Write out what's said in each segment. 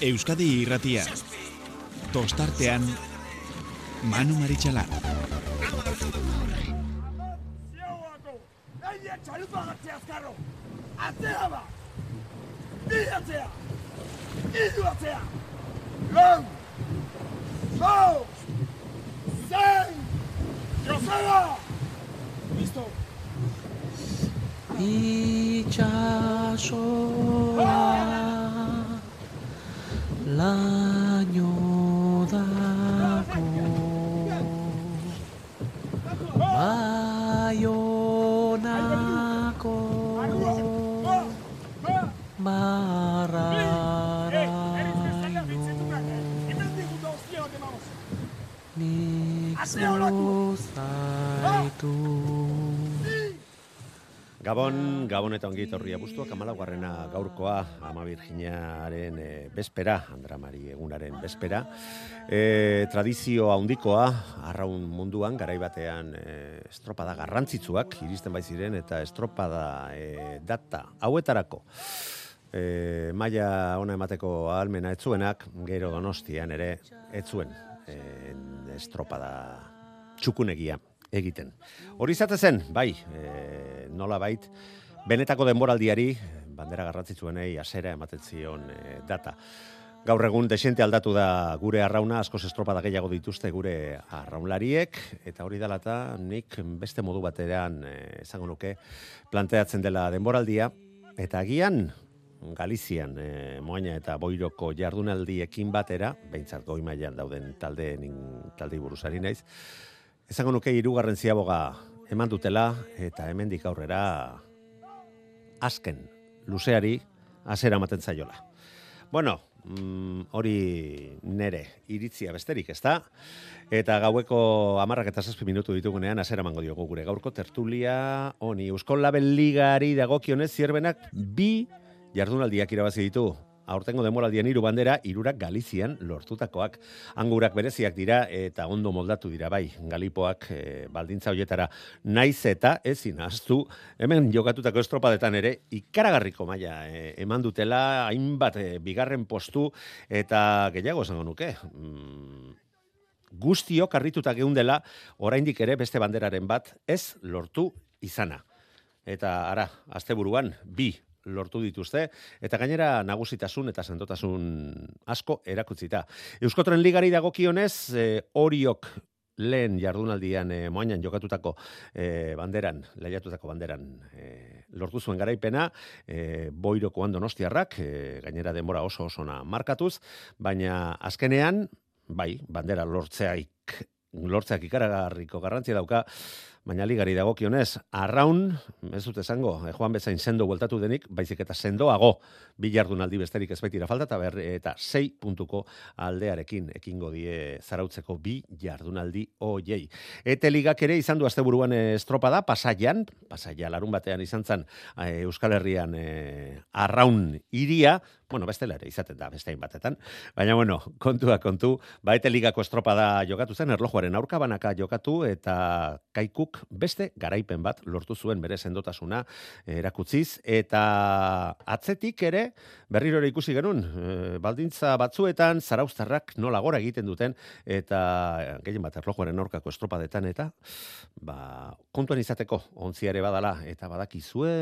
Euskadi irratia. Tostartean, Manu Maritxalar. Atzea ba! Bi atzea! Iru atzea! Lau! Lau! Zen! Joseba! Listo! itxasoa laino Gabon, Gabon eta ongi etorri abuztuak amalaguarrena gaurkoa ama Virginiaren e, bespera, Andra Mari egunaren bespera. E, tradizio handikoa arraun munduan, garaibatean e, estropada garrantzitsuak iristen bai ziren eta estropada e, data hauetarako. E, maia ona emateko ahalmena etzuenak, gero donostian ere etzuen e, estropada txukunegia egiten. Hori izate zen, bai, e, nola bait, benetako denboraldiari, bandera garrantzitsuenei asera ematen zion e, data. Gaur egun desente aldatu da gure arrauna, askoz estropada gehiago dituzte gure arraunlariek, eta hori dela eta nik beste modu batean e, esango nuke planteatzen dela denboraldia, eta agian Galizian, e, Moaina eta Boiroko jardunaldiekin batera, behintzat goi mailan dauden taldeen talde buruzari naiz, Esango nuke hirugarren ziaboga eman dutela eta hemendik aurrera azken luzeari hasiera ematen zaiola. Bueno, mm, hori nere iritzia besterik, ezta? Eta gaueko amarrak eta zazpi minutu ditugunean hasiera emango diogu gure gaurko tertulia honi Euskal Label Ligari dagokionez zierbenak bi jardunaldiak irabazi ditu aurtengo demoraldian hiru bandera, hirurak Galizian lortutakoak. Angurak bereziak dira eta ondo moldatu dira bai, Galipoak e, baldintza hoietara naiz eta ezin astu hemen jokatutako estropadetan ere ikaragarriko maila e, eman dutela hainbat e, bigarren postu eta gehiago esango nuke. Mm, guztiok harrituta geundela oraindik ere beste banderaren bat ez lortu izana. Eta ara, asteburuan bi lortu dituzte, eta gainera nagusitasun eta sendotasun asko erakutzita. Euskotren ligari dagokionez, e, oriok lehen jardunaldian e, moainan jokatutako e, banderan, lehiatutako banderan e, lortu zuen garaipena, e, boiroko donostiarrak, e, gainera denbora oso osona markatuz, baina azkenean, bai, bandera lortzeaik lortzeak ikaragarriko garrantzia dauka, Baina ligari dagokionez, arraun, ez dut esango, eh, Juan Bezain sendo bueltatu denik, baizik eta sendoago bi jardunaldi besterik ez baitira falta, eta, berri, eta sei puntuko aldearekin ekingo die zarautzeko bi jardunaldi oiei. Ete ligak ere izan du asteburuan estropada, pasaian, pasaia larun batean izan zen eh, Euskal Herrian eh, arraun iria, bueno, bestela ere izaten da beste batetan. Baina bueno, kontua kontu, baete ligako estropada jokatu zen erlojuaren aurka banaka jokatu eta kaikuk beste garaipen bat lortu zuen bere sendotasuna erakutziz eta atzetik ere berriro ere ikusi genuen e, baldintza batzuetan zarauztarrak nola gora egiten duten eta gehien bat erlojuaren aurkako estropadetan eta ba, kontuan izateko ontziare badala eta badakizue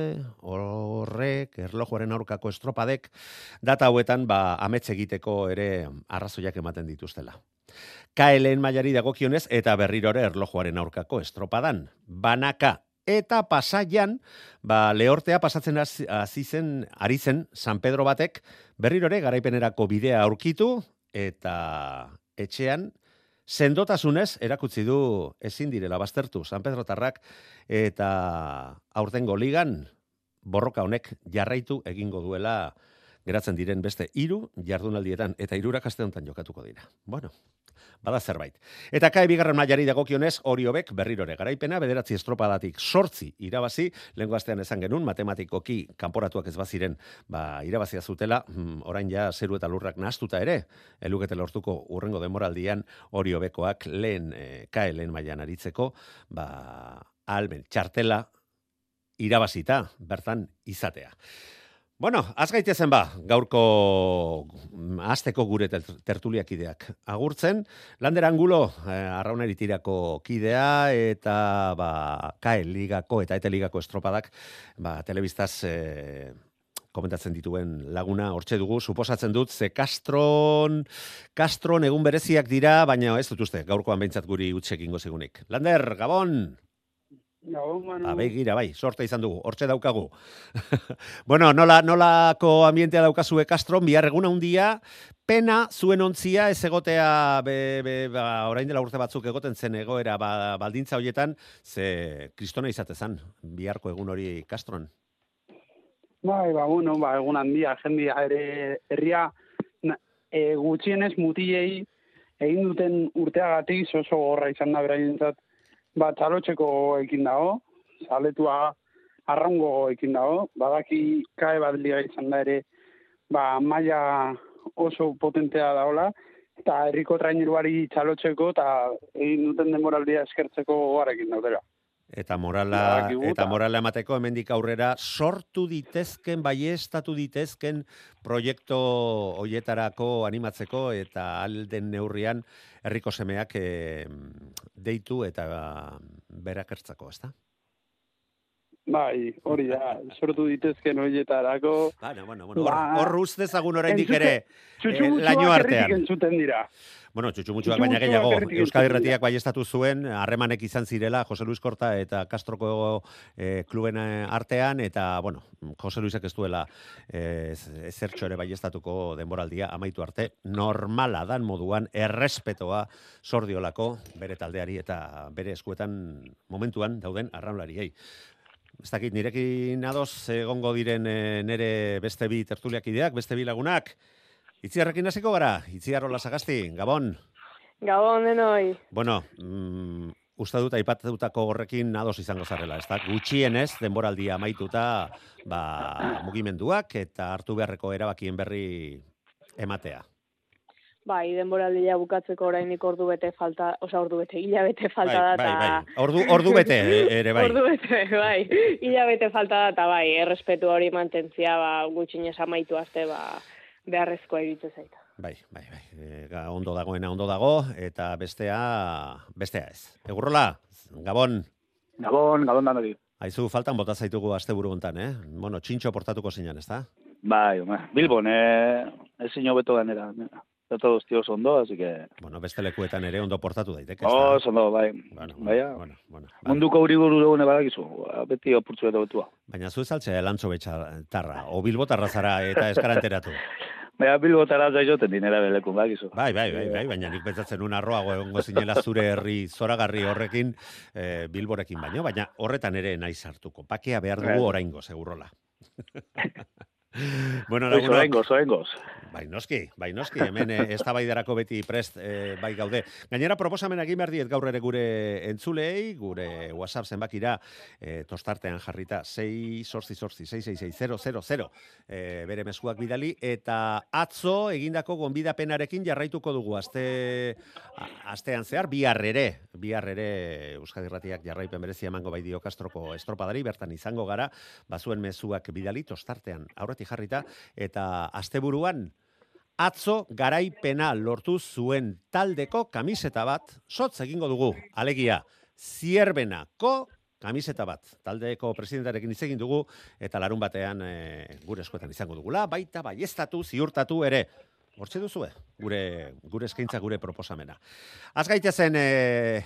horrek erlojuaren aurkako estropadek data hauetan ba amets egiteko ere arrazoiak ematen dituztela. KLN mailari dagokionez eta berrirore erlojuaren aurkako estropadan. Banaka eta pasaian, ba, lehortea pasatzen hasi zen, ari zen San Pedro batek berrirore garaipenerako bidea aurkitu eta etxean sendotasunez erakutsi du ezin direla baztertu San Pedro Tarrak eta aurtengo ligan borroka honek jarraitu egingo duela geratzen diren beste hiru jardunaldietan eta hirurak aste honetan jokatuko dira. Bueno, bada zerbait. Eta kae bigarren mailari dagokionez hori hobek berrirore garaipena bederatzi estropadatik sortzi irabazi, lengo astean esan genuen matematikoki kanporatuak ez baziren ba, irabazia zutela, mm, orain ja zeru eta lurrak nahaztuta ere, elugete lortuko urrengo demoraldian hori hobekoak lehen e, kae lehen mailan aritzeko, ba, alben, txartela irabazita, bertan izatea. Bueno, az gaitezen ba, gaurko mm, azteko gure ter- tertuliak ideak. Agurtzen, Lander Angulo, eh, arraunari tirako kidea, eta ba, KAE ligako eta ETE ligako estropadak, ba, telebistaz eh, komentatzen dituen laguna hortxe dugu, suposatzen dut, ze Castron, Castron egun bereziak dira, baina ez dut uste, gaurkoan behintzat guri utxekin gozigunik. Lander, Gabon! Ba, begira, bai, sorte izan dugu, hortxe daukagu. bueno, nola, nolako ambientea daukazue Castron, bihar eguna handia, pena zuen ontzia ez egotea, be, be, ba, orain dela urte batzuk egoten zen egoera, ba, baldintza horietan, ze kristona izatezan, biharko egun hori Castron. Bai, ba, bueno, ba, egun handia, jendia ere herria na- e, gutxienez mutilei egin duten urteagatik oso gorra izan da beraientzat ba, txalotxeko ekin dago, zaletua arraungo ekin dago, badaki kae bat izan da ere, ba, maila oso potentea daola, eta herriko traineruari txalotxeko eta egin duten denboraldia eskertzeko gogarekin daudela. Eta morala, eta morala emateko hemendik aurrera sortu ditezken, baiestatu ditezken proiektu hoietarako animatzeko eta alden neurrian herriko semeak eh, deitu eta berak ertzako, ezta? Bai, hori da, sortu ditezken horietarako, Bueno, bueno, bueno, hor, Ba, hor ust dezagun oraindik ere eh, laino artean. entzuten dira. Bueno, txutxumutxuak baina Txutxumutxuak gehiago, Euskadi entzuten dira. Irratiak baiestatu zuen, harremanek izan zirela Jose Luis Korta eta Castroko eh, kluben eh, artean, eta, bueno, Jose Luisek ez duela eh, ez- ezertxo ere baiestatuko denboraldia amaitu arte, normala dan moduan, errespetoa sordiolako bere taldeari eta bere eskuetan momentuan dauden arraunlariei. Ez dakit, nirekin ados egongo diren eh, nere beste bi tertuliak ideak, beste bi lagunak. Itziarrekin hasiko gara, Itziarrola Sagasti, Gabon. Gabon denoi. Bueno, mm, uste dut aipatutako horrekin ados izango zarela, ez da? Gutxienez, denboraldia amaituta, ba, mugimenduak eta hartu beharreko erabakien berri ematea. Bai, denboraldia bukatzeko orainik ordu bete falta, osa ordu bete, hilabete falta da. bai, bai, eta- bai. Ordu, ordu bete ere bai. Ordu bete, bai. Hilabete falta da, eta bai, errespetu hori mantentzia, ba, gutxinez amaitu arte, ba, beharrezkoa iruditzen zaita. Bai, bai, bai. E, ga, ondo dagoena ondo dago, eta bestea, bestea ez. Egurrola, Gabon, Gabon, gabon danori. Aizu, faltan bota zaitugu asteburu hontan, eh? Bueno, txintxo portatuko zinan, ez da? Bai. Bilbon, eh, ezin hobeto ganera. Eta todos tíos ondo, así que... Bueno, beste lekuetan ere ondo portatu daiteke, ez da? Oh, ondo, bai. Bueno, Baina, bueno, bueno, ba- munduko uri guru dugune badakizu. ba, Beti opurtzu eta betua. Baina zu ezaltzea elantzo tarra, o bilbotarra zara eta eskaranteratu. Baina Bilbo tara zaizoten dinera belekun badakizu. Bai, bai, bai, bai, baina nik pentsatzen un arroago egongo zinela zure herri zoragarri horrekin eh, bilborekin baino, baina horretan ere naiz hartuko. Pakea behar dugu Bai. oraingo, segurrola. bueno, Bai, lagunok, Zorengoz, zorengoz. Bai, noski, bai, noski, hemen eh, eztabaidarako beti prest eh, bai gaude. Gainera proposamen egin behar diet gaur ere gure entzulei, gure WhatsApp zenbakira eh, tostartean jarrita 6 sortzi sortzi 666 eh, bere mezuak bidali. Eta atzo egindako gonbidapenarekin jarraituko dugu. Aste astean zehar bihar ere, bihar ere Euskadi Irratiak jarraipen berezia emango bai dio Kastroko estropadari bertan izango gara, bazuen mezuak bidali tostartean aurretik jarrita. Eta asteburuan atzo garaipena lortu zuen taldeko kamiseta bat, sotz egingo dugu, alegia, zierbenako kamiseta bat. Taldeko presidentearekin hitz egin dugu, eta larun batean e, gure eskuetan izango dugula, baita baiestatu, ziurtatu ere. Hortxe duzue, gure, gure eskaintza, gure proposamena. Az gaitezen, e,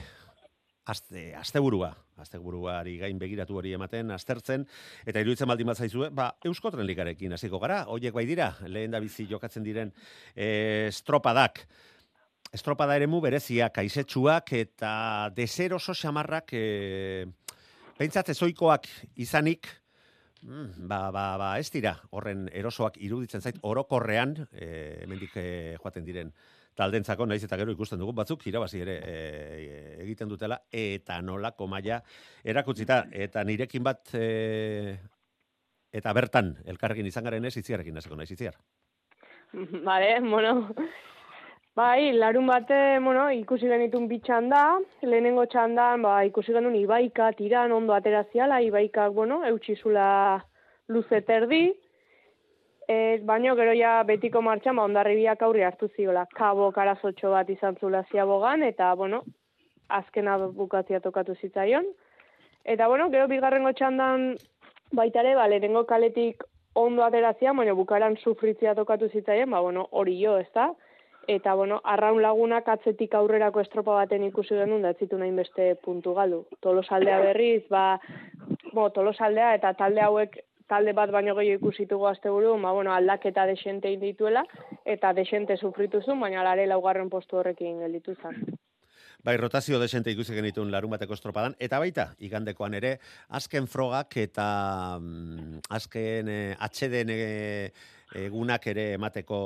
aste, asteburua, asteburuari gain begiratu hori ematen, aztertzen, eta iruditzen baldin bat zaizue, ba, Euskotren ligarekin hasiko gara, hoiek bai dira, lehen da bizi jokatzen diren e, estropadak. Estropada eremu bereziak, aizetsuak eta deseroso xamarrak e, pentsat ezoikoak izanik, mm, ba, ba, ba, ez dira, horren erosoak iruditzen zait, orokorrean, e, hemendik e, joaten diren taldentzako, naiz eta gero ikusten dugu, batzuk irabazi ere e, egiten dutela, eta nolako maila erakutzita, eta nirekin bat e, eta bertan, elkarrekin izan garen ez, itziarrekin hasiko naiz, itziar. Bale, bueno, bai, larun bate, bueno, ikusi genitun bi txanda, lehenengo txandan, ba, ikusi genuen Ibaika tiran ondo ateraziala, Ibaikak, bueno, eutxizula luze terdi, Ez, baino gero ja betiko martxan, ba, ondarribiak aurri hartu ziola. Kabo karazotxo bat izan zula ziabogan, eta, bueno, azkena bukatzia tokatu zitzaion. Eta, bueno, gero bigarrengo txandan baita ere, ba, lehenengo kaletik ondo aterazia, baina bukaran sufritzia tokatu zitzaien, ba, bueno, hori jo, ez da? Eta, bueno, arraun lagunak atzetik aurrerako estropa baten ikusi genuen, da zitu nahin beste puntu galdu. Tolosaldea berriz, ba, bo, tolosaldea eta talde hauek talde bat baino gehiago ikusitugu asteburu, ba, bueno, aldaketa desente dituela, eta desente sufritu zuen, baina lare laugarren postu horrekin gelditu zen. Bai, rotazio desente ikusi genitun larun bateko estropadan, eta baita, igandekoan ere, azken frogak eta mm, azken eh, atxeden eh, egunak ere emateko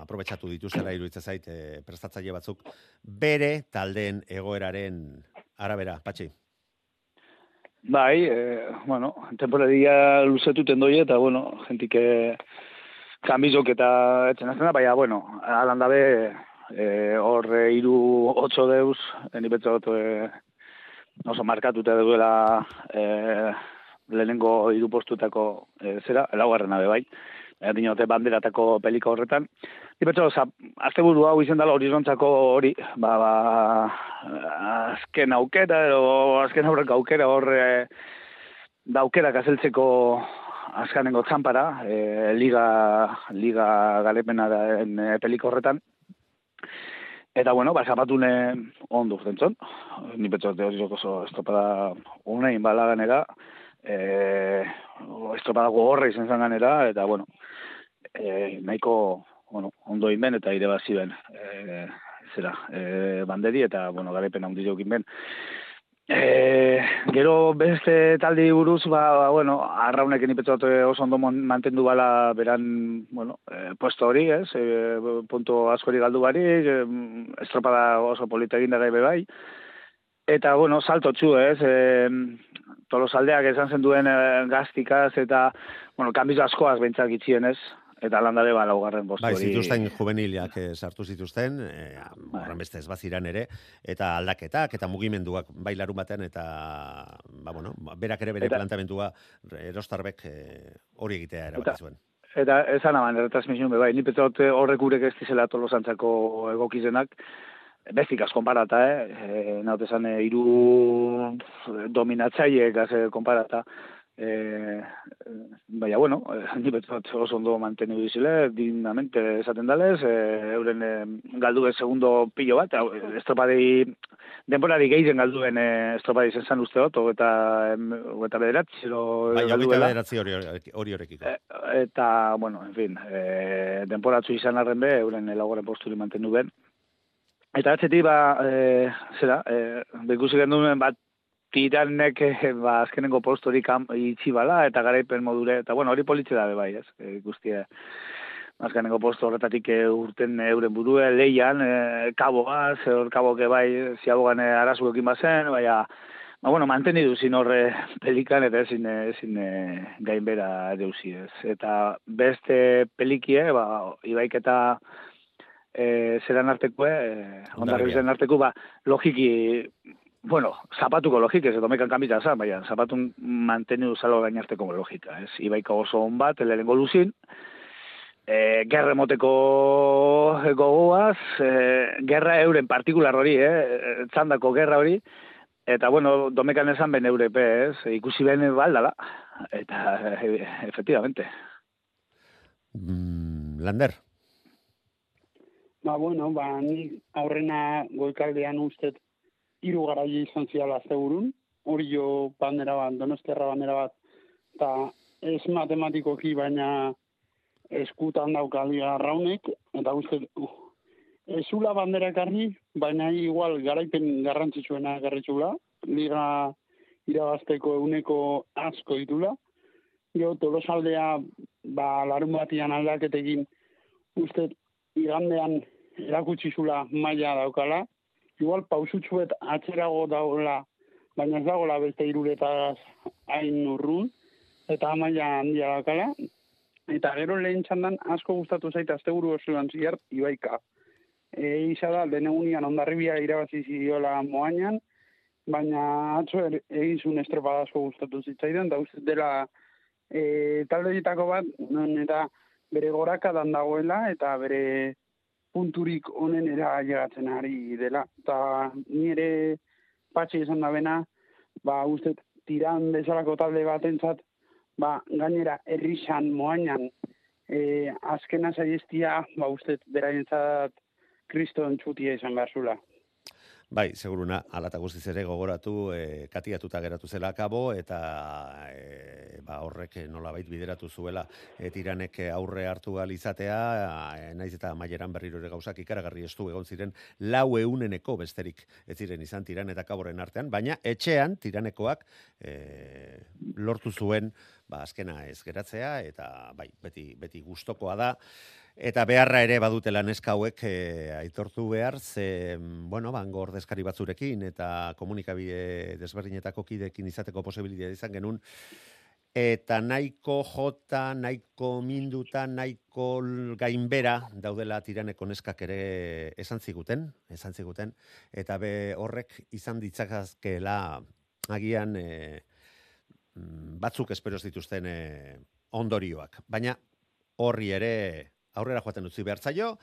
aprobetsatu dituzela iruditzen zait eh, prestatzaile batzuk bere taldeen egoeraren arabera, patxi. Bai, eh, bueno, temporadia luzetuten doi eta, bueno, jentik eh, kambizok eta etxen azena, baina, bueno, alan dabe, e, hor e, iru otso deuz, eni betzot e, oso markatuta duela e, lehenengo iru postutako e, zera, elaugarren abe bai, e, dinote banderatako pelika horretan. Ni betzo, azte buru hau izen dala horizontzako hori, ba, ba, azken aukera, o azken aurreko aukera hor e, da aukera gazeltzeko azkanengo txampara, e, liga, liga galepena da e, pelika horretan, Eta bueno, ba, zapatune ondo zentzon. Ni betxo hori oso estropada unein bala ganera. E, estropada gogorra izan zan ganera. Eta bueno, e, nahiko bueno, ondo inben eta ire bat ziben. E, zera, e, banderi eta bueno, garepen handi jokin ben. E, gero beste taldi buruz, ba, bueno, arraunek enipetzot oso ondo mantendu bala beran, bueno, e, puesto hori, ez, e, punto askori galdu bari, e, estropada oso polita egin gai bai. Eta, bueno, salto txu, ez, e, tolos aldeak esan zen duen e, gaztikaz, eta, bueno, kambizo askoaz bentzak itxien, ez, eta landare ba laugarren bostu bai, zituzten juveniliak eh, sartu zituzten, eh, bai. beste ez baziran ere, eta aldaketak, eta mugimenduak bai larun batean, eta, ba, bueno, berak ere bere eta, plantamendua erostarbek eh, hori egitea erabaki zuen. Eta esan aban, erretransmision, bai, ni petzot horrek urek ez dizela tolosantzako egokizenak, Bestik az konparata, eh? E, Naute zan, e, iru dominatzaiek az konparata eh baina bueno, eh, ni betzat oso ondo mantenu dizile, dignamente esaten dalez, eh, euren eh, galdu be segundo pillo bat, estropadi denborari gehien galduen eh, estropadi zen uste dut, eta eta bederatzi, zero bai, bederatzi hori hori horrekiko. Eh, eta, bueno, en fin, eh, denporatzu izan arren be, euren elagoren posturi mantendu ben. Eta atzeti, ba, eh, zera, eh, bekusi genduen bat tiranek eh, ba, azkenengo postorik itxi bala, eta garaipen modure, eta bueno, hori politxe dabe bai, ez, e, guztia, azkenengo posto horretatik e, urten euren burue, leian, e, kaboa, hor kaboke bai, ziabogan e, arazuekin bazen, baina, ba, bueno, manteni duzin horre pelikan, eta ezin, ezin e, gainbera deusi, ez. Eta beste pelikie, ba, ibaik eta e, zeran artekue, e, ondarri arteku, ba, logiki, bueno, zapatuko logik, ez domekan kanbita zan, baina zapatun mantenu zalo gainarteko logika, ez? Ibaiko oso hon bat, elelengo luzin, e, gerra moteko gogoaz, e, gerra euren partikular hori, eh? txandako gerra hori, eta bueno, domekan esan ben eurepe, ez? Ikusi ben baldala, eta e, efectivamente. Mm, Lander? Ba, bueno, ba, ni aurrena goikaldean ustet hiru garaile izan ziala zeurun, hori jo bandera bat, donostiarra bandera bat, eta ez matematikoki, baina eskutan daukali arraunek, eta uste, uh, ezula bandera ekarri, baina igual garaipen garrantzitsuena garritzula, liga irabazteko euneko asko ditula, jo tolosaldea, ba, larun batian aldaketekin, uste, igandean erakutsi zula maila daukala, igual pausutxuet atzerago dagoela, baina ez dagoela beste iruretaz hain urrun, eta amaia handia dakala. Eta gero lehen txandan asko gustatu zaita azte buru oso ziar, ibaika. E, isa da, denegunian ondarribia irabazi zidiola moainan, baina atzo er, egin zuen estropada asko gustatu zitzaidan, da uste dela e, talde ditako bat, non eta bere gorakadan dagoela eta bere punturik onenera llegatzen ari dela. Eta nire patxi esan da bena, ba, uste tiran bezalako talde batentzat, ba, gainera errixan, moainan, e, azkena zaiestia, ba, uste beraientzat kriston txutia izan behar zula. Bai, seguruna, alata guztiz ere gogoratu, e, katiatuta geratu zela akabo, eta e, ba, horrek nolabait bideratu zuela e, tiranek aurre hartu izatea, e, naiz eta maieran berriro ere gauzak ikaragarri estu egon ziren lau euneneko besterik ez ziren izan tiran eta kaboren artean, baina etxean tiranekoak e, lortu zuen ba, azkena ez geratzea, eta bai, beti, beti gustokoa da, Eta beharra ere badutela neska hauek e, aitortu behar, ze, bueno, bango ordezkari batzurekin eta komunikabide desberdinetako kidekin izateko posibilitatea izan genuen, eta nahiko jota, nahiko minduta, nahiko gainbera daudela tiraneko neskak ere esan ziguten, esan ziguten, eta be horrek izan ditzakazkela agian e, batzuk esperoz dituzten e, ondorioak. Baina horri ere aurrera joaten utzi behartzaio,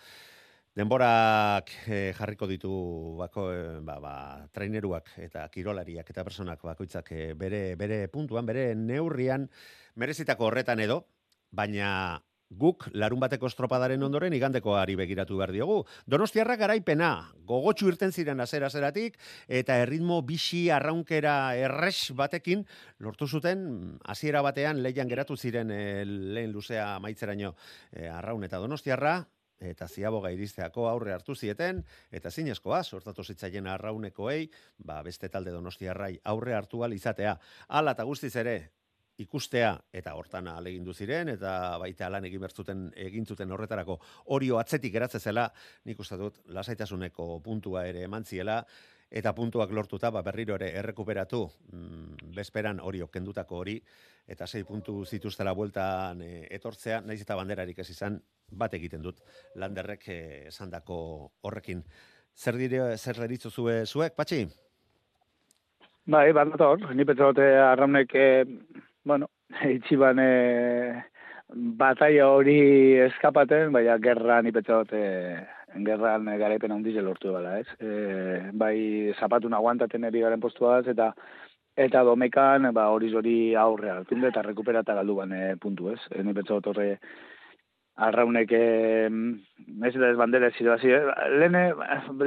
denborak eh, jarriko ditu bako, eh, ba, ba, traineruak eta kirolariak eta personak bakoitzak eh, bere, bere puntuan, bere neurrian, merezitako horretan edo, baina guk larun bateko estropadaren ondoren igandeko ari begiratu behar diogu. Donostiarra garaipena, gogotxu irten ziren azera zeratik, eta erritmo bixi arraunkera erres batekin, lortu zuten, hasiera batean lehian geratu ziren e, lehen luzea maitzeraino e, arraun eta donostiarra, eta ziaboga iristeako aurre hartu zieten, eta zinezkoa, sortatu zitzaien arraunekoei, ba, beste talde donostiarrai aurre hartu izatea. Ala eta guztiz ere, ikustea eta hortan alegindu ziren eta baita lan egin bertzuten egin zuten horretarako. Orio atzetik geratze zela nik uste dut lasaitasuneko puntua ere emantziela eta puntuak lortuta ba berriro ere errekuperatu mm, bezperan orio kendutako hori eta sei puntu zituztela bueltan e, etortzea naiz eta banderarik ez izan bat egiten dut landerrek e, esandako horrekin. Zer dire zer deritzu zue zuek patxi? Bai, bat dator, ni petzote arraunek eh, bueno, itxiban e, bataia hori eskapaten, baina gerran ipetxot, e, gerran garaipen handiz lortu bala, ez? E, bai, zapatun aguantaten eri garen postuaz, eta eta domekan, ba, hori zori aurre hartunde, eta rekuperata galdu ban e, puntu, ez? E, ni horre, arraunek eh, ez da ez bandera zira hasi, eh? lehene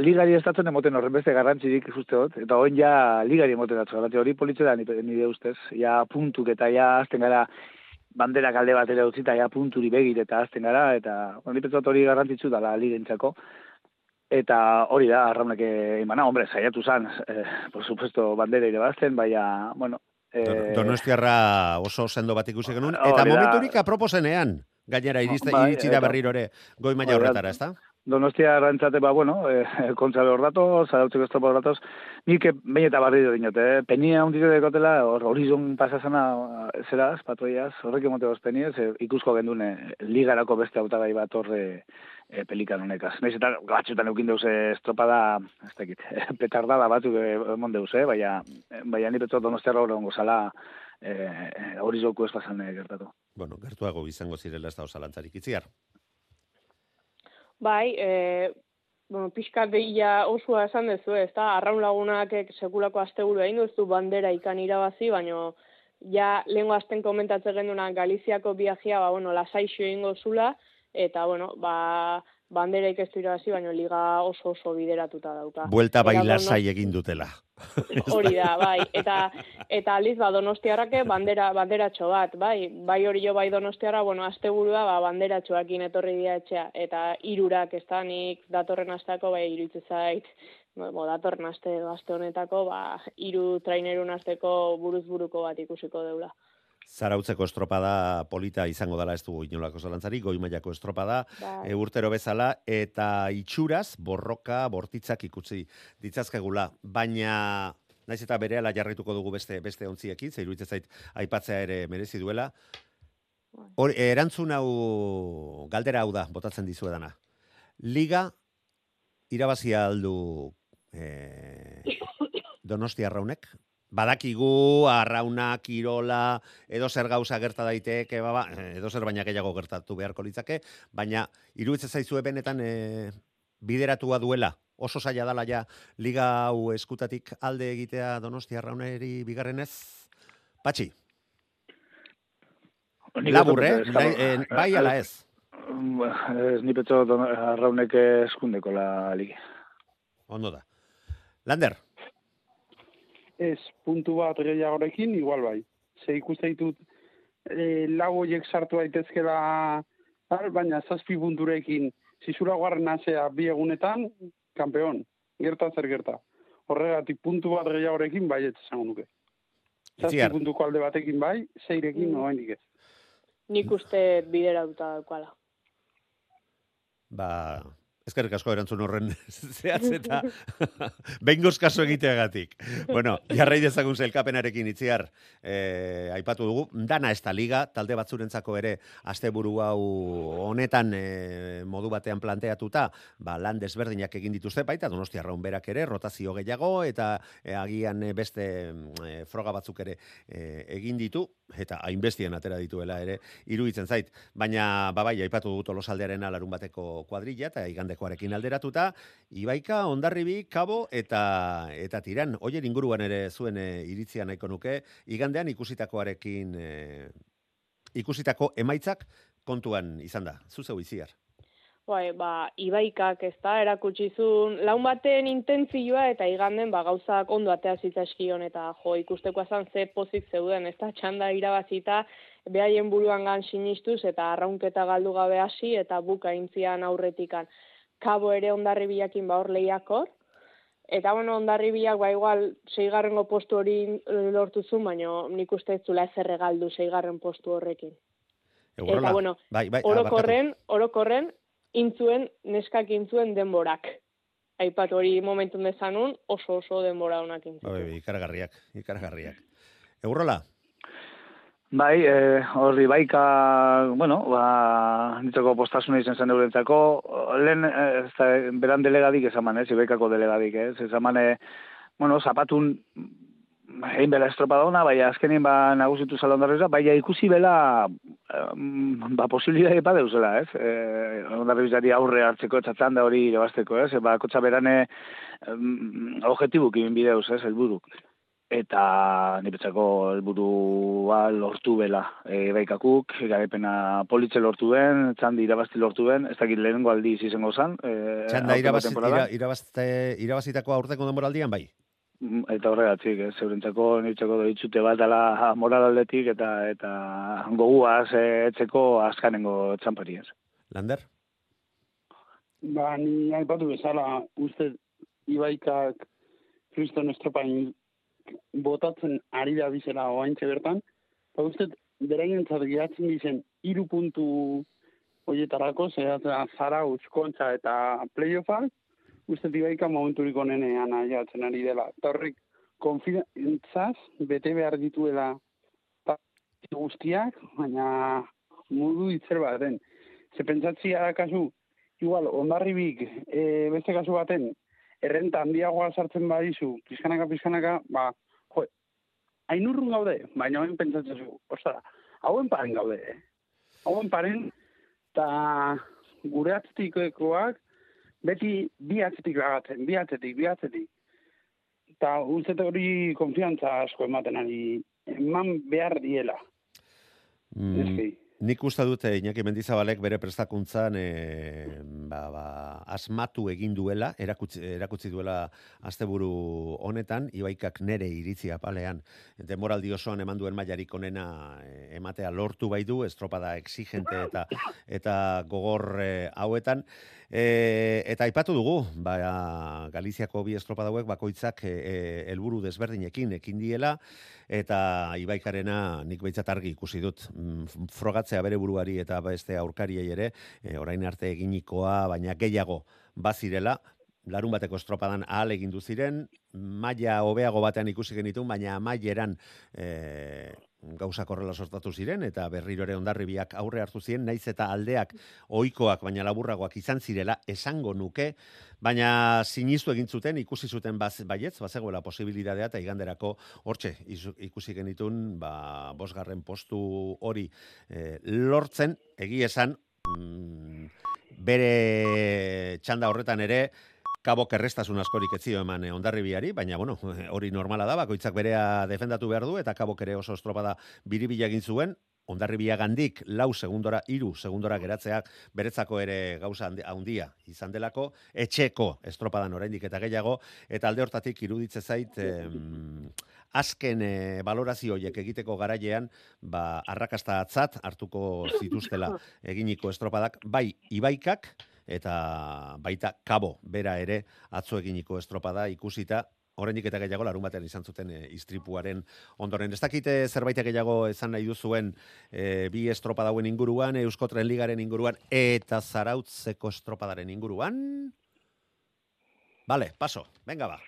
ligari estatzen emoten horren beste garrantzirik uste dut, eta hoin ja ligari emoten datzu, garrantzi hori politxe da nire ustez, ja puntuk eta ja azten gara bandera kalde bat ere utzita, ja punturi begit eta azten gara, eta hori hori garrantzitsu da la ligentzako, eta hori da, arraunek imana, hombre, saiatu zan, eh, por supuesto, bandera ire bazten, baina, bueno, Eh, Donostiarra oso sendo bat ikusi genuen, eta momenturik aproposenean. Gainera, iriste, bai, iritsi da berriro ere, goi maila bai, horretara, ez da? Donostia rantzate, ba, bueno, eh, kontza behor dato, zarautzeko estropo hor nik bain eta barri dut dinot, eh? Penia hundite dekotela, hor horizon pasazana, eh, zeraz, patroiaz, horrek emote goz penia, ze ikusko gendune, ligarako beste autagai bat horre e, pelikan honekaz. Naiz eta batzutan eukin deuz estropada, ez dakit, petardada batzuk emon deuz, eh? Baina, baina ni petzo donostia hor zala, eh, hori zoku ez pasan gertatu. Bueno, gertuago izango zirela ez da osalantzarik itziar. Bai, e, bueno, pixka behia osua esan dezu, ez da, arraun lagunak sekulako asteguru egin duzu bandera ikan irabazi, baino ja lehenko asten komentatzen genduna Galiziako viajea, ba, bueno, lasaixo egingo zula, eta, bueno, ba, bandera ez irabazi, baino liga oso oso bideratuta dauka. Buelta bai lasai egin dutela. Hori da, bai. Eta eta aliz ba Donostiarrake bandera banderatxo bat, bai. Bai hori jo bai Donostiarra, bueno, asteburua ba banderatxoekin etorri dira etxea eta hirurak estanik datorren astako bai irutze zait. Bo, datorren aste aste honetako ba hiru trainerun asteko buruz buruko bat ikusiko deula. Zarautzeko estropada polita izango dela ez dugu inolako zalantzari, goi mailako estropada bai. e, urtero bezala, eta itxuraz, borroka, bortitzak ikutzi ditzazkegula, baina naiz eta berehala jarrituko dugu beste beste ontziekin, zeiru zait aipatzea ere merezi duela. Hor, erantzun hau galdera hau da, botatzen dizuedana. Liga irabazia aldu e, Donostia Raunek, badakigu arrauna, kirola, edo zer gauza gerta daiteke, ba, ba, edo zer baina gehiago gertatu beharko litzake, baina iruditzen zaizu benetan e, bideratua duela, oso zaila dala ja liga hau eskutatik alde egitea Donostia Arrauneri bigarrenez. Patxi, labur, eh? Bai, eh, bai ala ez. Ba, Ez ni petxo arraunek eskundeko la ligi. Ondo da. Lander, Ez, puntu bat gehiagorekin, igual bai. Ze ikuste ditut, e, lau horiek sartu daitezkela, bar, baina zazpi punturekin, zizura guarren azea bi egunetan, kampeon, gerta zer gerta. Horregatik puntu bat gehiagorekin, bai ez esango nuke. Zazpi Itziar. puntuko alde batekin bai, zeirekin, Mm. mm. ez. Nik uste bideratuta daukala. ba, ezkerrik asko erantzun horren zehatz eta behingoz kaso egiteagatik. Bueno, jarrai dezagun zelkapenarekin itziar, eh, aipatu dugu, dana ez da liga, talde batzurentzako ere asteburu hau honetan eh, modu batean planteatuta, ba, lan desberdinak egin dituzte baita, donostia raun berak ere, rotazio gehiago, eta eh, agian beste eh, froga batzuk ere eh, egin ditu, eta hainbestien atera dituela ere, iruditzen zait. Baina, ba bai, aipatu dut tolosaldearen alarun bateko kuadrilla, eta igandekoarekin alderatuta, Ibaika, Ondarribi, Kabo, eta eta tiran, oier inguruan ere zuen e, iritzia nahiko nuke, igandean ikusitakoarekin, e, ikusitako emaitzak kontuan izan da. Zuzeu iziar. Bai, ba, ibaikak ez da, erakutsi zuen, laun baten intentzioa eta iganden ba, gauzak ondo atea zitzaizkion eta jo, ikusteko zan ze pozik zeuden, ez da, txanda irabazita, behaien buruan gan sinistuz eta arraunketa galdu gabe hasi eta buka intzian aurretikan. Kabo ere ondarri bilakin ba hor lehiakor, Eta bueno, ondarri bilak, ba, igual, seigarrengo postu hori lortu zuen, baina nik uste ez zula ezer galdu seigarren postu horrekin. Eta, bueno, bai, bai, ah, orokorren, orokorren, intzuen, neskak intzuen denborak. Aipatu hori momentun dezanun, oso oso denbora honak intzuen. bai, ikaragarriak, ikaragarriak. Eurrola, Bai, eh, horri baika, bueno, ba, nitzako postasuna izan zen eurentzako, lehen, eh, ez da, beran delegadik esaman, ez, ibaikako delegadik, ez, esaman, eh, bueno, zapatun, egin bela estropadona, bai, azkenin ba nagusitu zalondarreza, bai, ikusi bela, em, ba, posibilidade pa deuzela, ez, eh, ondarrizari aurre hartzeko txatzan da hori irabazteko, ez, ba, kotxa berane, em, objetibuk egin bideuz, ez, helburuk eta niretzako helburua lortu bela. E, baikakuk, garaipena politxe lortu den, txandi irabazti lortu den, ez dakit lehenengo aldiz izango zan. E, txanda aurtengo irabaz, temporadan. ira, irabazte, irabazitako aurteko denboraldian, bai. Mm, Eta horregatik, ez, eurentzako niretzako doitzute bat dela moral aldetik eta eta goguaz eh, etzeko azkanengo txampari ez. Lander? Ba, ni aipatu bezala, uste ibaikak kriston estropain botatzen ari da bizela oaintxe bertan, ba, uste beraien geratzen dizen hiru puntu hoietarako, zeratzen Zarautz, Kontxa eta Playoffak, uste ibaika momenturik onenean aiatzen ari dela. Eta horrek, konfidentzaz, bete behar dituela guztiak, baina modu itzer baten. Ze pentsatzia kasu, igual, ondarribik, e, beste kasu baten, errenta handiagoa sartzen badizu, pizkanaka, pizkanaka, ba, jo, hainurrun gaude, baina hauen pentsatzen zu, ostara, hauen paren gaude, eh? hauen paren, eta gure atzatikoekoak, beti bi atzetik lagatzen, bi atzetik, bi atzetik. Eta uste hori konfiantza asko ematen ari, eman behar diela. Mm, Eski. Nik uste dute Iñaki Mendizabalek bere prestakuntzan e, ba, ba, asmatu egin duela, erakutsi, erakutsi duela asteburu honetan, ibaikak nere iritzi apalean, demoraldi osoan eman duen mailarik onena e, ematea lortu bai du, estropada exigente eta eta gogor e, hauetan, E, eta aipatu dugu, ba, Galiziako bi estropada hauek bakoitzak e, e, helburu desberdinekin ekin diela, eta ibaikarena nik behitzat argi ikusi dut mm, frogatzea bere buruari eta beste aurkariei ere, e, orain arte eginikoa, baina gehiago bazirela, larun bateko estropadan ahal egin ziren, maila hobeago batean ikusi genitun, baina amaieran e, gauza korrela sortatu ziren eta berriro ere ondarribiak aurre hartu ziren naiz eta aldeak ohikoak baina laburragoak izan zirela esango nuke. Baina sinistu egin zuten ikusi zuten baz, baietz bazegoela posibilitatea eta iganderako hortxe ikusi genitun ba bosgarren postu hori eh, lortzen. Egi esan mm, bere txanda horretan ere kabok errestasun askorik ez zio eman eh, ondarribiari, baina bueno, hori normala da, bakoitzak berea defendatu behar du, eta kabok ere oso estropada biribila egin zuen, ondarribia gandik lau segundora, iru segundora geratzeak beretzako ere gauza handi- handia izan delako, etxeko estropadan oraindik eta gehiago, eta alde hortatik iruditze zait, em, azken e, balorazio horiek egiteko garailean, ba, arrakasta atzat hartuko zituztela eginiko estropadak, bai ibaikak, eta baita kabo bera ere atzo eginiko estropada ikusita Oraindik eta gehiago larun batean izan zuten e, istripuaren ondoren. Ez dakite zerbait gehiago esan nahi duzuen e, bi estropadauen inguruan, Euskotren Ligaren inguruan, eta zarautzeko estropadaren inguruan? Bale, paso, venga ba.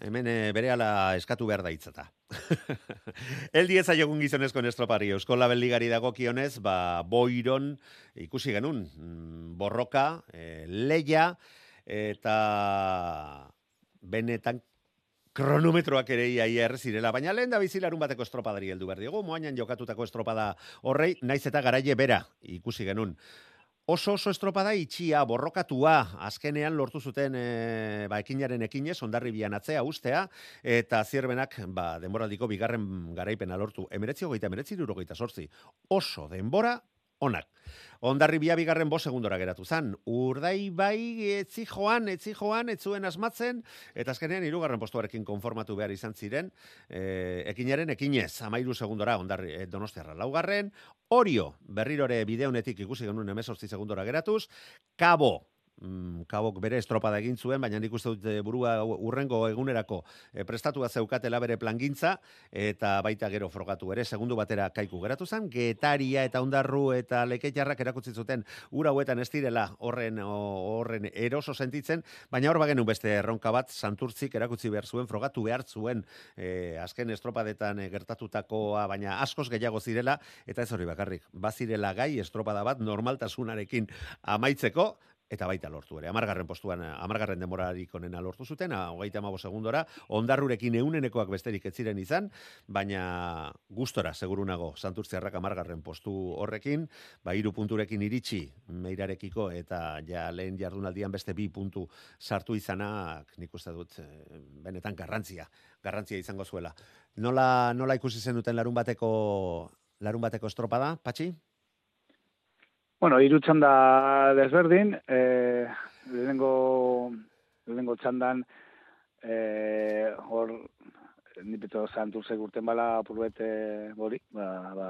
Hemen e, berehala eskatu behar da hitzata. El diez aiogun gizonezko estropari Eusko Label Ligari dagokionez, ba, boiron ikusi genun, mm, borroka, e, leia, eta benetan kronometroak ere iaia erre zirela, baina lehen da bizilarun bateko estropadari heldu behar diegu, moainan jokatutako estropada horrei, naiz eta garaile bera ikusi genun. Oso oso estropada itxia, borrokatua, azkenean lortu zuten e, ba, ekinaren ekinez, ondarribian atzea ustea, eta zierbenak ba, denboraldiko bigarren garaipena lortu. Emeretzi hogeita, emeretzi sortzi. Oso denbora onak. Ondarribia bigarren bo segundora geratu zan. Urdai bai etzi joan, etzi joan, ez zuen asmatzen, eta azkenean hirugarren postuarekin konformatu behar izan ziren, e, ekinaren ekinez, amairu segundora ondarri, e, donostiarra laugarren, Orio, berrirore bideonetik ikusi genuen emezortzi segundora geratuz, Kabo, mm, kabok bere estropada egin zuen, baina nik uste dut eh, burua urrengo egunerako e, prestatua zeukatela bere plangintza, eta baita gero frogatu ere, segundu batera kaiku geratu zen, getaria eta ondarru eta leketjarrak erakutsi zuten ura hauetan ez direla horren, horren eroso sentitzen, baina hor bagenu beste erronka bat, santurtzik erakutsi behar zuen, frogatu behar zuen e, azken estropadetan gertatutakoa, baina askoz gehiago zirela, eta ez hori bakarrik, bazirela gai estropada bat normaltasunarekin amaitzeko, eta baita lortu ere. Amargarren postuan, amargarren demorarik onena lortu zuten, a, hogeita amago segundora, ondarrurekin eunenekoak besterik ez ziren izan, baina gustora, segurunago, santurtziarrak amargarren postu horrekin, ba, hiru punturekin iritsi meirarekiko, eta ja lehen jardunaldian beste bi puntu sartu izanak, nik uste dut, eh, benetan garrantzia, garrantzia izango zuela. Nola, nola ikusi zenuten larun bateko, larun bateko estropada, Patxi? Bueno, hiru txanda desberdin, eh, lehenengo, lehenengo txandan, eh, hor, ni beto santurzek urten bala purbete hori, ba, ba,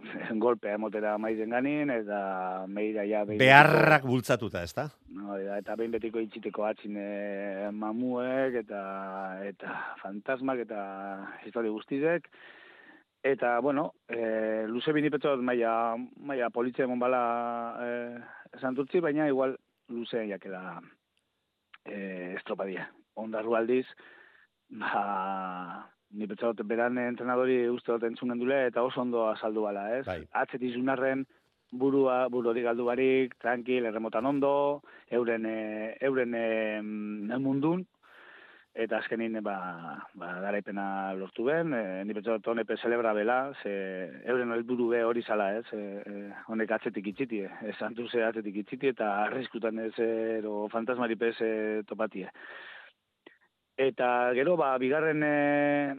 golpea emotera maizen ganin, eta meira ja Beharrak bultzatuta? No, da, eta behin betiko itxiteko atxin e, mamuek, eta, eta fantasmak, eta histori guztizek. Eta, bueno, e, luze binipetot maia, maia politxe emon bala e, santurtzi, baina igual luze jakela e, estropadia. Ondarru aldiz, ba, ni petzot beran entrenadori uste dut entzunen dule, eta oso ondo azaldu bala, ez? Bai. Atzetik zunarren, burua, buru hori galdu barik, tranquil, erremotan ondo, euren, e, euren e, mundun, eta azkenin ba, ba, garaipena lortu ben, e, ni betzot honepe celebra bela, ze euren helburu be hori zala, ez, e, e, honek atzetik itxiti, e, santurze atzetik itxiti, eta arriskutan ez, ero fantasmari pez e, topatie. Eta gero, ba, bigarren, e,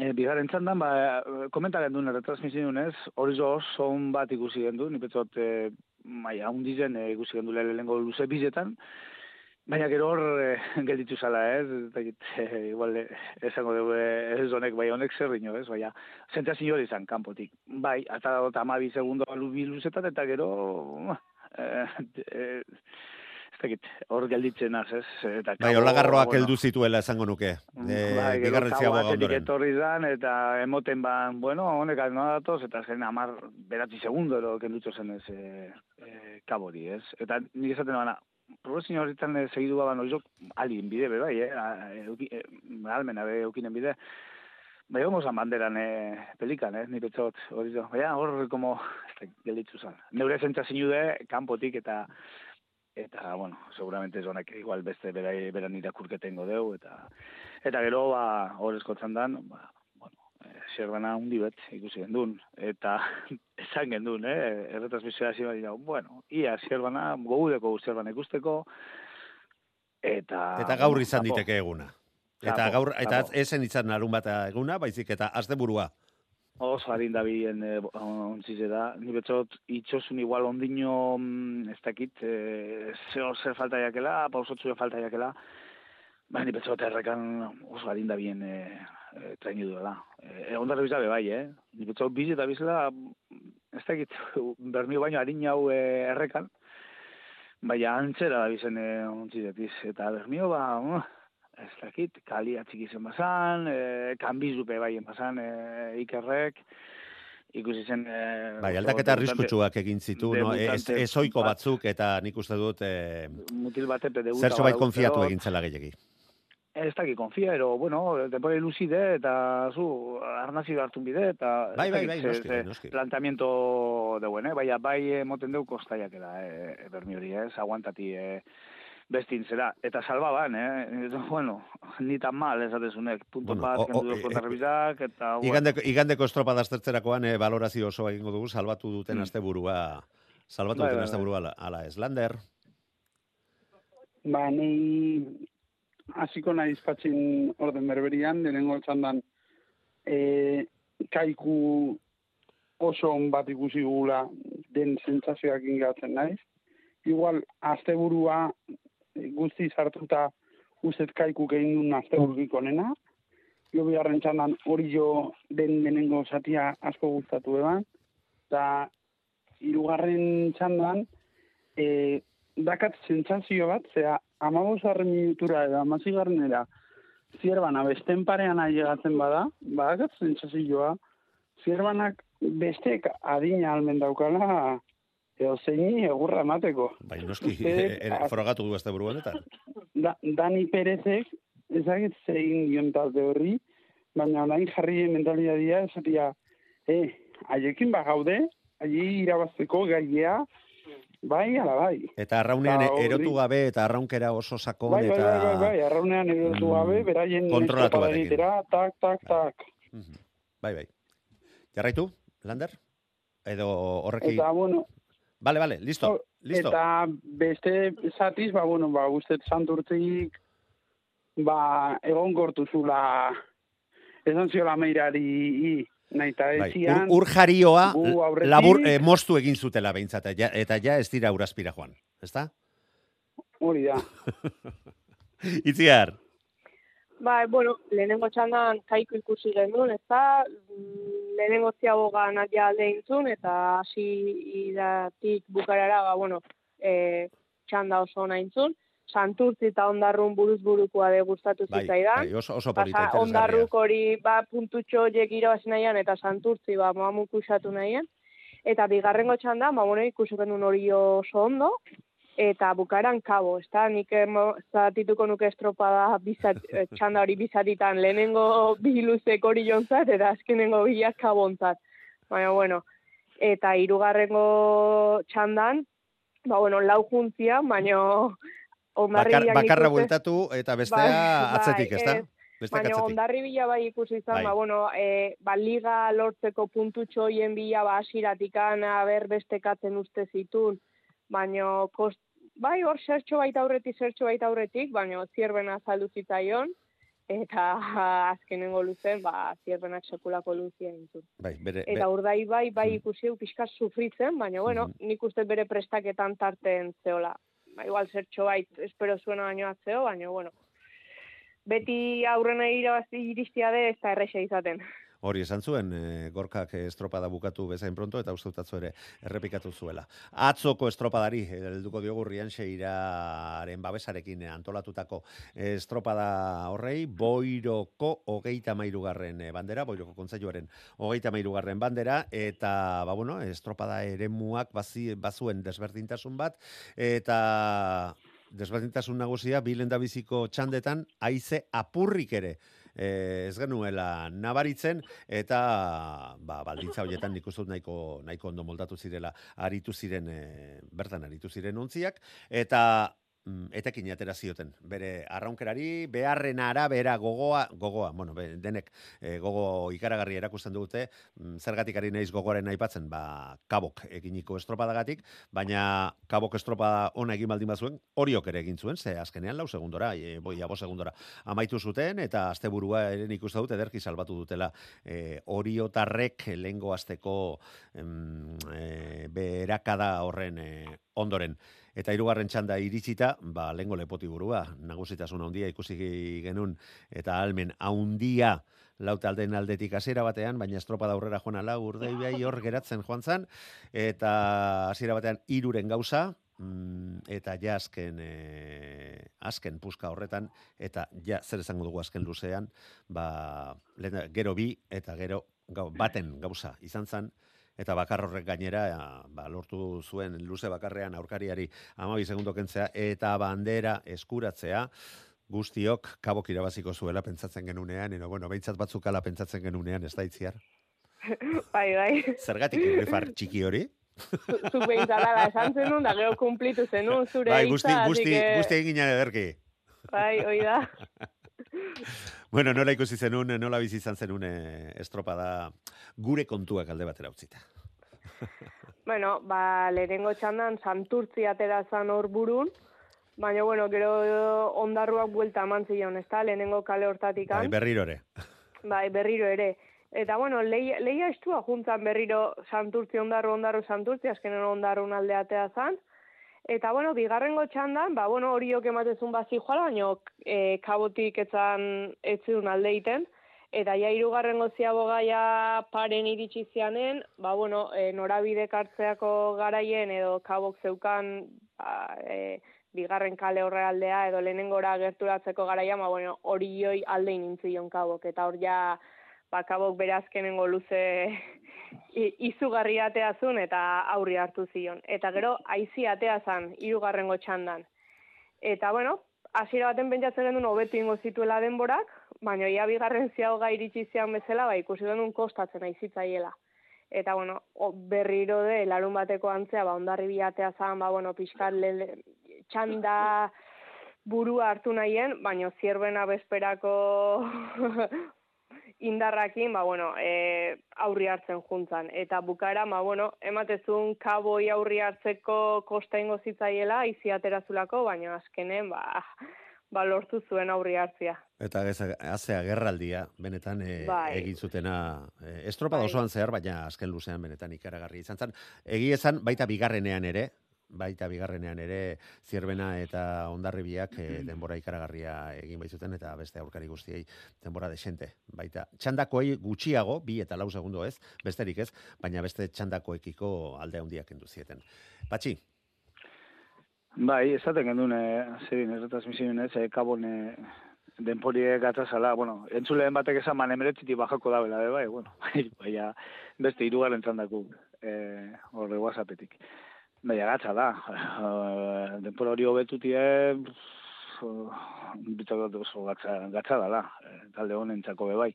e, bigarren txandan, ba, komenta gendun, retransmisioen ez, hori zo oso on bat ikusi gendu, ni betzot, e, maia, hundizen e, ikusi gendu lehenengo luze bizetan, Baina gero hor eh, gelditu zala, ez? Dakit, eh, igual eh, esango dugu ez honek, bai honek zer dino, ez? Baina, sentsazio hori izan kanpotik. Bai, eta eta amabi segundo lubi luzetan, eta gero, eh, eh, ez dakit, hor gelditzen az, ez? Eta Bai, olagarroak bueno, heldu zituela esango nuke. E, bai, gero batetik etorri zan, eta emoten ban, bueno, honek no datoz, eta zen amar beratzi segundo ero kendutxo zen ez e, e, kabori, ez? Eta nik esaten bana, profesional horretan e, segidu baban oizok alien bide, be, bai, eh? A- almena be eukinen bide. Bai, homo zan banderan e, pelikan, eh, ni betzot, hori zo. Baina, hor, como, ez da, gelitzu zan. Neure zentzazinu de, kanpotik eta, eta, bueno, seguramente zonak igual beste berai, beran irakurketen godeu, eta, eta gero, ba, hor eskotzan dan, ba, zerbana hundi bet ikusi gendun, eta esan gendun, eh, erretransmisioa hasi badira, bueno, ia zerbana, gogudeko zerbana ikusteko, eta... Eta gaur izan kanpo. diteke eguna. Eta Kanpo, gaur, eta kanpo. esen izan larun bat eguna, baizik eta asteburua. Oso harin da bien e, ontzize. Ni betzot, itxosun igual ondino, mm, ez dakit, e, zeo zer falta jakela, pausotzu falta jakela. Ba, ni betzot errekan oso harin da bien e, e, trainu duela. E, egon darri bizabe bai, eh? Ni betzot biz eta bizela, ez dakit, bermio baino harin hau e, errekan. Baina antzera da bizen e, ontzizetiz. Eta bermio ba, uh, ez dakit, kali atxiki zen bazan, e, kanbizupe bai bazan e, ikerrek, ikusi zen... E, Bai, aldaketa arriskutsuak egin zitu, no? Ez, ez oiko bat. batzuk, eta nik uste dut, eh, Mutil batepe debuta. zertxo bait badaukero. konfiatu egin zela gehiagi. Ez dakit, konfia, ero, bueno, denbora iluside, eta zu, arnazi hartun bide, eta... Bai, bai, bai, noski, ze noski. Planteamiento deuen, eh? Baina, bai, moten deu kostaiakela, eh, bermi hori, ez? Aguantati, eh, bestin zera. Eta salbaban, eh? Bueno, ni tan mal, esatezunek, punto Bueno, bat, kendu e- dut kontrarrebizak, eta... bueno. Igandeko, igandeko estropada aztertzerakoan eh, valorazio oso egingo dugu, salbatu duten Mm. asteburua, salbatu Bai, duten bai, bai. asteburua ala, ala ez. Lander, Ba, ni hasiko naiz patxin orden berberian, lehenengo txandan e, kaiku oso on bat ikusi gula den sentsazioak ingatzen naiz. Igual, asteburua guzti sartuta uzet kaiku egin duen asteburuk onena. Jo bigarren txandan hori jo den lehenengo zatia asko gustatu eban. Eta hirugarren txandan, e, dakat sentsazio bat, zera, amabosarren minutura edo amazigarrenera, zierbana besten parean ailegatzen bada, badakat sentsazioa, zierbanak bestek adina almen daukala, edo zeini egurra emateko. bai, noski, dut, eh, az- frogatu du asteburu honetan. Da, Dani Perezek, ezagit zegin dion talde horri, baina orain jarri mentalidadia esatia, eh, haiekin bagaude, haie irabazteko gaia, bai, ala bai. Eta arraunean Ba, hori- erotu gabe eta arraunkera oso sakon Bai, bai, eta... bai, bai, bai, arraunean erotu Mm, gabe, beraien kontrolatu batekin. egitera, tak, tak, tak. Mhm. Bai, bai. Jarraitu, Lander? Edo horrekin... Eta, bueno, Vale, vale, listo, Oh, listo. eta beste zatiz, ba, bueno, ba, guztet santurtzik, ba, egon zula, esan ziola meirari, i, nahi eta Bai, ezian, ur, ur jarioa aurretik- labur, eh, mostu egin zutela behintzat, ja, eta ja ez dira urazpira joan, ezta? hori da. Itziar, Ba, bueno, lehenengo txandan kaiku ikusi genuen, ez da, lehenengo ziabogan ja alde intzun, eta hasi idatik bukarara, ba, bueno, e, txanda oso ona intzun. Santurtzi eta ondarrun buruz burukoa de gustatu bai, zitzaidan. bai, oso, oso polita, ondarruk hori ba, puntutxo horiek irabazi nahian, eta santurtzi ba, mamuk usatu nahian. Eta bigarrengo txanda, ba, bueno, ikusi genuen hori oso ondo, eta bukaran kabo, ez da, nik zatituko nuke estropada bizat, eh, txanda hori bizatitan, lehenengo bi luzek hori jontzat, eta azkenengo biak kabontzat. Baina, bueno, eta hirugarrengo txandan, ba, bueno, lau juntzia, baina Bakar, bakarra bueltatu eta bestea Bai, atzetik, bai, ezta? ez. Besteak Baina atzetik. ondarri bila bai ikusi izan, Bai. ba, bueno, e, ba, liga lortzeko puntutxo hoien bila, ba, asiratikan, aber bestekatzen uste zitun, baina kost, bai, hor zertxo baita aurretik, zertxo baita aurretik, baina zierbena azaldu zitzaion, eta azkenengo luzen, ba, zierbenak sekulako luzia intzun. Bai, bere, Eta be- urdai bai, bai Mm. ikusi pixka sufritzen, baina, bueno, Mhm. nik uste bere prestaketan tarten zeola. Ba, igual zertxo bait, espero zuena baino atzeo, baina, bueno, beti aurrena irabazi iristia de ez da erresa izaten. Hori esan zuen, e, gorkak estropada bukatu bezain pronto, eta uste ere errepikatu zuela. Atzoko estropadari, eh, helduko diogu Rianxeiraren babesarekin eh, antolatutako estropada horrei, boiroko hogeita mairugarren eh, bandera, boiroko kontzailuaren hogeita mairugarren bandera, eta, ba, bueno, estropada eremuak bazi, bazuen desberdintasun bat, eta desberdintasun nagusia, bilen da biziko txandetan, haize apurrik ere e, ez genuela nabaritzen, eta ba, baldintza horietan nik uste dut nahiko, nahiko ondo moldatu zirela aritu ziren, e, bertan aritu ziren ontziak, eta etekin atera zioten. Bere arraunkerari, beharren arabera gogoa, gogoa, bueno, be, denek e, gogo ikaragarri erakusten dute, mm, zergatik ari naiz gogoaren aipatzen, ba, kabok eginiko estropadagatik, baina kabok estropada ona egin baldin bazuen, horiok ere egin zuen, ze azkenean lau segundora, e, boi, abo segundora amaitu zuten, eta asteburua ere nik uste dut ederki salbatu dutela e, oriotarrek lehengo azteko em, e, berakada horren e, ondoren. Eta hirugarren txanda iritsita, ba, lengo lepoti burua, nagusitasun handia ikusi genuen, eta almen handia lau taldeen aldetik hasiera batean, baina estropa aurrera joan ala, urdei behai hor geratzen joan zan, eta hasiera batean iruren gauza, mm, eta ja azken, e, azken puska horretan, eta ja zer esango dugu azken luzean, ba, lehen, gero bi, eta gero gau, baten gauza izan zan, eta bakar horrek gainera ba, lortu zuen luze bakarrean aurkariari amabi segundo kentzea eta bandera eskuratzea guztiok kabok irabaziko zuela pentsatzen genunean, eno, bueno, behintzat batzuk ala pentsatzen genunean, ez da itziar? bai, bai. Zergatik irrifar txiki hori? Zuk behintzat ala esan zenun, da gero kumplitu zenun, zure Bai, hitza, guzti, así guzti, que- guzti egin ederki. Bai, hoi da. Bueno, nola ikusi zenun, nola bizi izan zenun eh, estropada gure kontuak alde batera utzita. Bueno, ba, lehenengo txandan santurtzi atera zan hor burun, baina, bueno, gero ondarruak buelta eman zion, ez da, lehenengo kale hortatik Bai, berriro ere. bai, berriro ere. Eta, bueno, leia, leia estua juntzan berriro santurtzi ondarru, ondarru, santurtzi, azkenen ondarrun aldeatea zan. Eta, bueno, bigarrengo txandan, ba, bueno, horiok ematezun bazi joala, baina e, kabotik etzan etzun alde iten. Eta ja hirugarrengo ziago gaia paren iritsi zianen, ba, bueno, e, norabide kartzeako garaien edo kabok zeukan ba, e, bigarren kale horre aldea edo lehenengora gerturatzeko garaia, ba, bueno, hori joi aldein intzion kabok. Eta hor ja, ba, kabok berazkenengo luze izugarri atea zuen eta aurri hartu zion. Eta gero, aizi atea zan, hirugarrengo txandan. Eta, bueno, hasiera baten pentsatzen genuen hobetu ingo zituela denborak, baina ia bigarren ziagoga iritsi zian bezala, ba, ikusi genuen kostatzen aizitzaiela. Eta, bueno, berriro de, larun bateko antzea, ba, ondarri biatea zan, ba, bueno, pixkat le, le- txanda burua hartu nahien, baina zierbena bezperako indarrakin, ba, bueno, e, aurri hartzen juntzan. Eta bukara, ba, bueno, ematezun kaboi aurri hartzeko kosta ingo zitzaiela, izi aterazulako, baina azkenen, ba, ba lortu zuen aurri hartzia. Eta geza- azea gerraldia, benetan e, Bai. egin zutena, e, estropada Bai. osoan zehar, baina azken luzean benetan ikaragarri izan zen. Egi esan, baita bigarrenean ere, baita bigarrenean ere, zierbena eta ondarribiak e, denbora ikaragarria egin baitzuten, eta beste aurkari guztiei denbora desente. Baita, txandakoei gutxiago, bi eta lau segundo ez, besterik ez, baina beste txandakoekiko alde handiak kendu zieten. Patxi, Bai, esaten gendun, e, zerin, erretransmisioen ez, e, kabon e, denporie gatzazala, bueno, entzuleen batek esan man emeretziti bajako da bela, bai, bueno, baina beste irugaren txandakuk, e, horre whatsappetik. Baina gatza da, e, denpora hori hobetutie, bitzak oso gatza, gatza dala, e, talde honen txako be bai.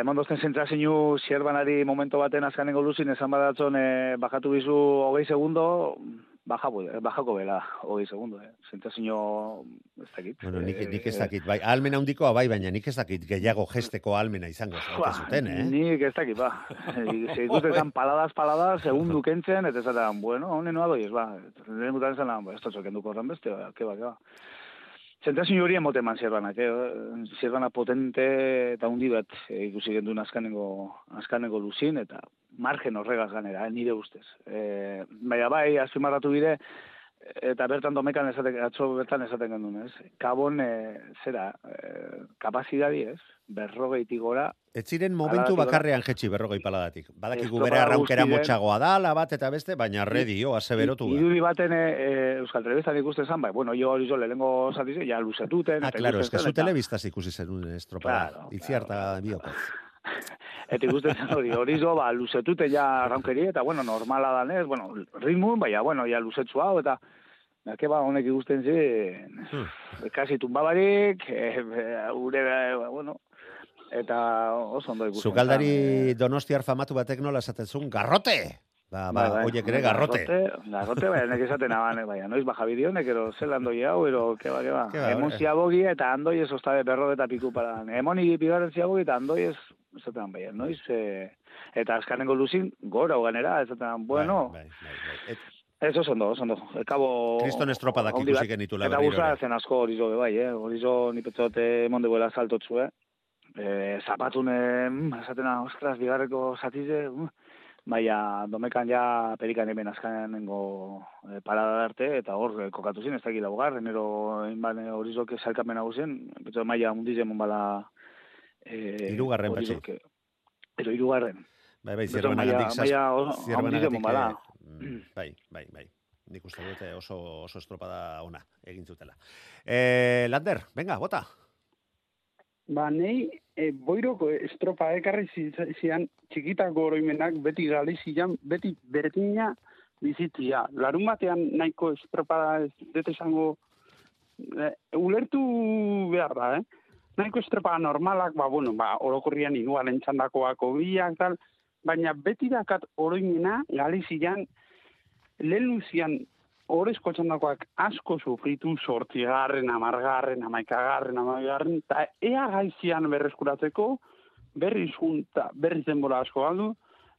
Eman dozten zentzazinu zierbanari momento baten azkanengo luzin, esan badatzon, e, bajatu bizu hogei segundo, baja, bajako bela hogei segundo, eh. Zentzazino, ez dakit. bueno, nik, nik ez Eh, dakit, bai, almena handikoa bai, baina nik ez dakit gehiago gesteko almena izango ote zuten, eh? Nik ez dakit, ba. Se ikusten paladas, paladas, segundu kentzen, eta esaten, bueno, honen noa doiz, ba. Lehen gutan zen, ba, ez totxo kenduko horren beste, ba, ke ba, ke. Zentazin hori emote eman zierbanak, eh? Zierbana potente eta hundi bat eh, ikusi gendun azkanengo, azkanengo luzin, eta margen horregaz ganera, eh, nire ustez. E, baina bai, azpimarratu bide, eta bertan domekan esaten, atzo bertan esaten gendun, ez? Kabon, e, zera, e, kapazidadi, ez? Berrogeitik gora, Ez ziren momentu bakarrean jetxi berrogei paladatik. Badakigu bere arraunkera motxagoa da, la bat eta beste, baina redi, jo, aseberotu da. Irudi baten e, Euskal Telebistan ikusten zan, bai, bueno, jo hori zo lehenengo zatize, ja luzetuten. Ah, claro, es que zu telebistaz ikusi zenun estropada. Claro, Itziarta biokaz. Eta ikusten hori, hori zo, ba, luzetuten ja arraunkeri, eta, bueno, normala danez, bueno, ritmun, baina, bueno, ja luzetzu hau, eta Nake ba, honek ikusten zi, Hmm. kasi tumbabarik, e, ure, e, bueno, eta oso ondo ikusten. Zukaldari donostiar famatu batek nola esaten garrote! Ba, ba, Bai, bai. oiek ere garrote. Garrote, garrote, bai, nek esaten aban, bai, noiz baja bidionek, ero zel andoi hau, ero, keba, keba. Ke ba, Emon eh. ziabogi eta andoi ez ostabe berro eta piku para. Emoni bigarren ziabogi eta andoi ez, esaten bai, noiz, e, eta azkanengo luzin, gora hoganera, esaten, bueno, Bai, bai, bai. Et, Ez oso ondo, oso ondo. Ekabo... Kriston estropadak handi bat. ikusi genitula Eta guza ere. zen asko hori zo, bai, eh? Hori zo, ni petzote monde buela saltotzu, eh? E, zapatun, mm, esatena, ostras, bigarreko zatize, mm, baina domekan ja perikan hemen azkanengo e, parada arte, eta hor, eh, kokatu zen, ez dakit laugarren, ero, inban, hori zo, salkamen nagusen, petzote maia mundize mon bala... E, Hirugarren, hori patxi. que- Ero, hirugarren. Bai, bai, Beto zierbenagatik handitzen bada. eh, mm, bai, bai, bai. Nik uste dut eh, oso, oso estropada ona egin zutela. Eh, Lander, venga, bota. Ba, nei, e, boiroko estropa ekarri zi- zian txikitako oroimenak beti galizian, beti berdina bizitzia. Larun batean nahiko estropa ez dut esango, e, ulertu behar da, eh? Nahiko estropa normalak, ba, bueno, ba, orokorrian igual entxandakoak obiak, tal, baina beti dakat oroimena galizian lehen luzian horrezko txandakoak asko sufritu sortzigarren, amargarren, amaikagarren, amaigarren, eta ea gaizian berreskuratzeko berriz junta, berriz denbora asko galdu,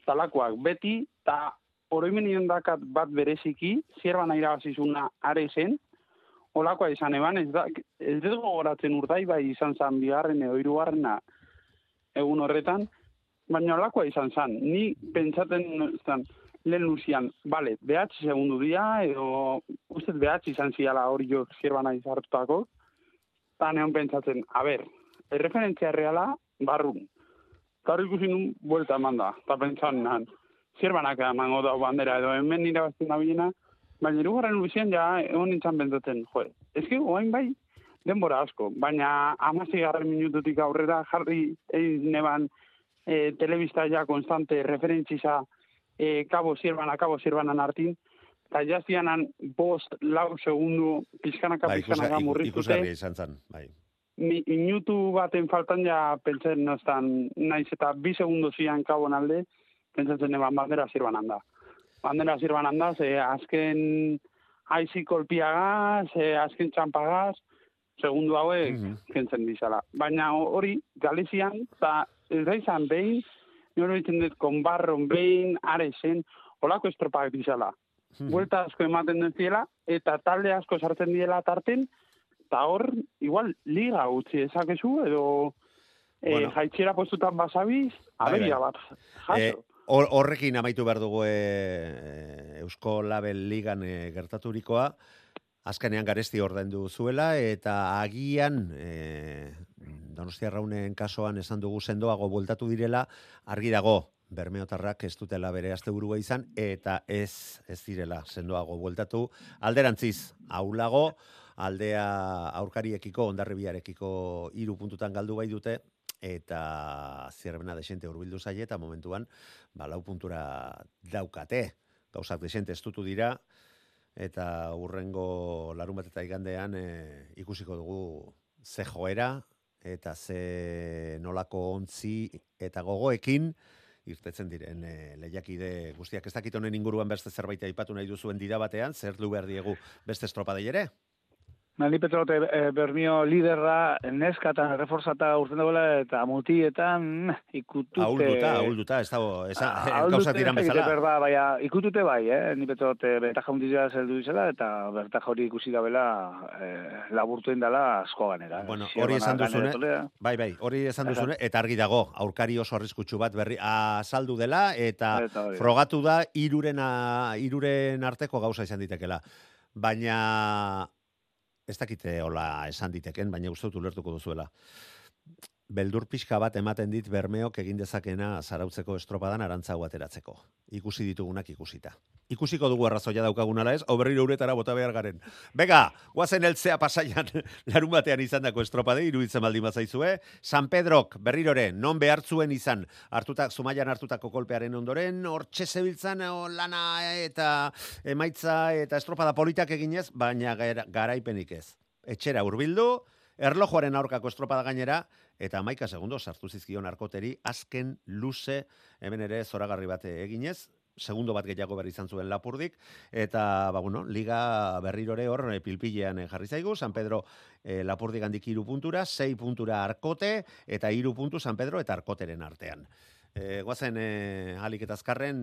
talakoak beti, eta oroimen dakat bat bereziki, zierban irabazizuna are zen, olakoa izan eban, ez, da, ez dut gogoratzen urdai bai izan zan bigarren edo hirugarrena egun horretan, baina olakoa izan zan. Ni pentsaten zan, lehen luzian, bale, behatzi segundu dia, edo ustez behatzi izan ziala hori jo zierbana izartutako, eta neon pentsatzen, a ber, erreferentzia reala, barrun. Eta hori ikusi nun, buelta eman da, eta pentsan nan, zierbanak emango da bandera, edo hemen irabazten da bilena, baina irugarren luzian ja, egon nintzen pentsatzen, jo, ezke oain bai, denbora asko, baina amasi garren minututik aurrera jarri egin neban e, telebista ja konstante referentziza e, kabo zierbana, kabo zierbanan hartin, eta jazianan bost, lau segundu, pizkanaka, Bai, pizkanaka murriztute, ikusgarria izan zen, bai. mi, minutu baten faltan ja pentsen noztan, naiz eta bi segundu zian kabon alde, pentsatzen eban bandera zirbanan da. Bandera zirbanan da, ze azken aizi kolpiagaz, ze azken txampagaz, segundu hauek Mhm. kentzen dizala. Baina hori, Galizian, eta ez da izan behin, nire ditzen dut, konbarron behin, are zen, olako estropak dizala. Mhm. Buelta asko ematen dut ziela, eta talde asko sartzen diela tarten, eta hor, igual, liga utzi ezakezu, edo Bueno. bueno. e, jaitxera postutan basabiz, Bai, bai. bat, jaso. Eh, horrekin amaitu behar dugu e, Eusko Label Ligan e, gertaturikoa, azkenean garesti ordaindu zuela, eta agian, e, Donostia Raunen kasuan esan dugu sendoago bueltatu direla, argi dago, Bermeotarrak ez dutela bere asteburua izan, eta ez ez direla sendoago bueltatu. Alderantziz, aulago, aldea aurkariekiko, ondarribiarekiko hiru puntutan galdu bai dute, eta zierbena desente hurbildu zaie eta momentuan ba lau puntura daukate. Gauzak desente estutu dira eta urrengo larun bat eta igandean e, ikusiko dugu ze joera eta ze nolako ontzi eta gogoekin irtetzen diren e, lehiakide guztiak ez dakit honen inguruan beste zerbait aipatu nahi duzuen dira batean, zer du behar diegu beste estropadei ere? Nani Petrote e, Bermio liderra neskatan reforzata urten dagoela eta mutietan ikutute... Ahulduta, ahulduta, ez dago, esa, gauza tiran bezala. Berba, baina ikutute bai, eh? Ni Petrote betaja hundizia zeldu dizela eta bertaja hori ikusi dabela eh, laburtu indala asko ganera. Bueno, hori esan duzune, bai, bai, hori esan duzune, eta argi dago, aurkari oso arriskutsu bat berri azaldu dela, eta Eta frogatu da iruren, iruren arteko gauza izan ditekela. Baina, ez dakite hola esan diteken, baina dut ulertuko duzuela. Beldur pixka bat ematen dit bermeok egin dezakena zarautzeko estropadan arantzago ateratzeko. Ikusi ditugunak ikusita. Ikusiko dugu arrazoia daukagun ala ez, oberriro uretara bota behar garen. Bega, guazen eltzea pasaian larun batean izan dako estropade, iruditzen baldin bazaizue. San Pedrok, berrirore, non behartzuen izan, hartutak, zumaian hartutako kolpearen ondoren, hortxe zebiltzan o, lana eta emaitza eta estropada politak eginez, baina gara- garaipenik ez. Etxera hurbildu, erlojuaren aurkako estropada gainera, eta amaika segundo sartu zizkion arkoteri, azken luze, hemen ere zoragarri bat eginez, segundo bat gehiago berri izan zuen lapurdik, eta, ba, bueno, liga berrirore hor eh, pilpilean eh, jarri zaigu, San Pedro eh, lapurdik handik iru puntura, sei puntura arkote, eta iru puntu San Pedro eta arkoteren artean. E, guazen, e, alik eta azkarren,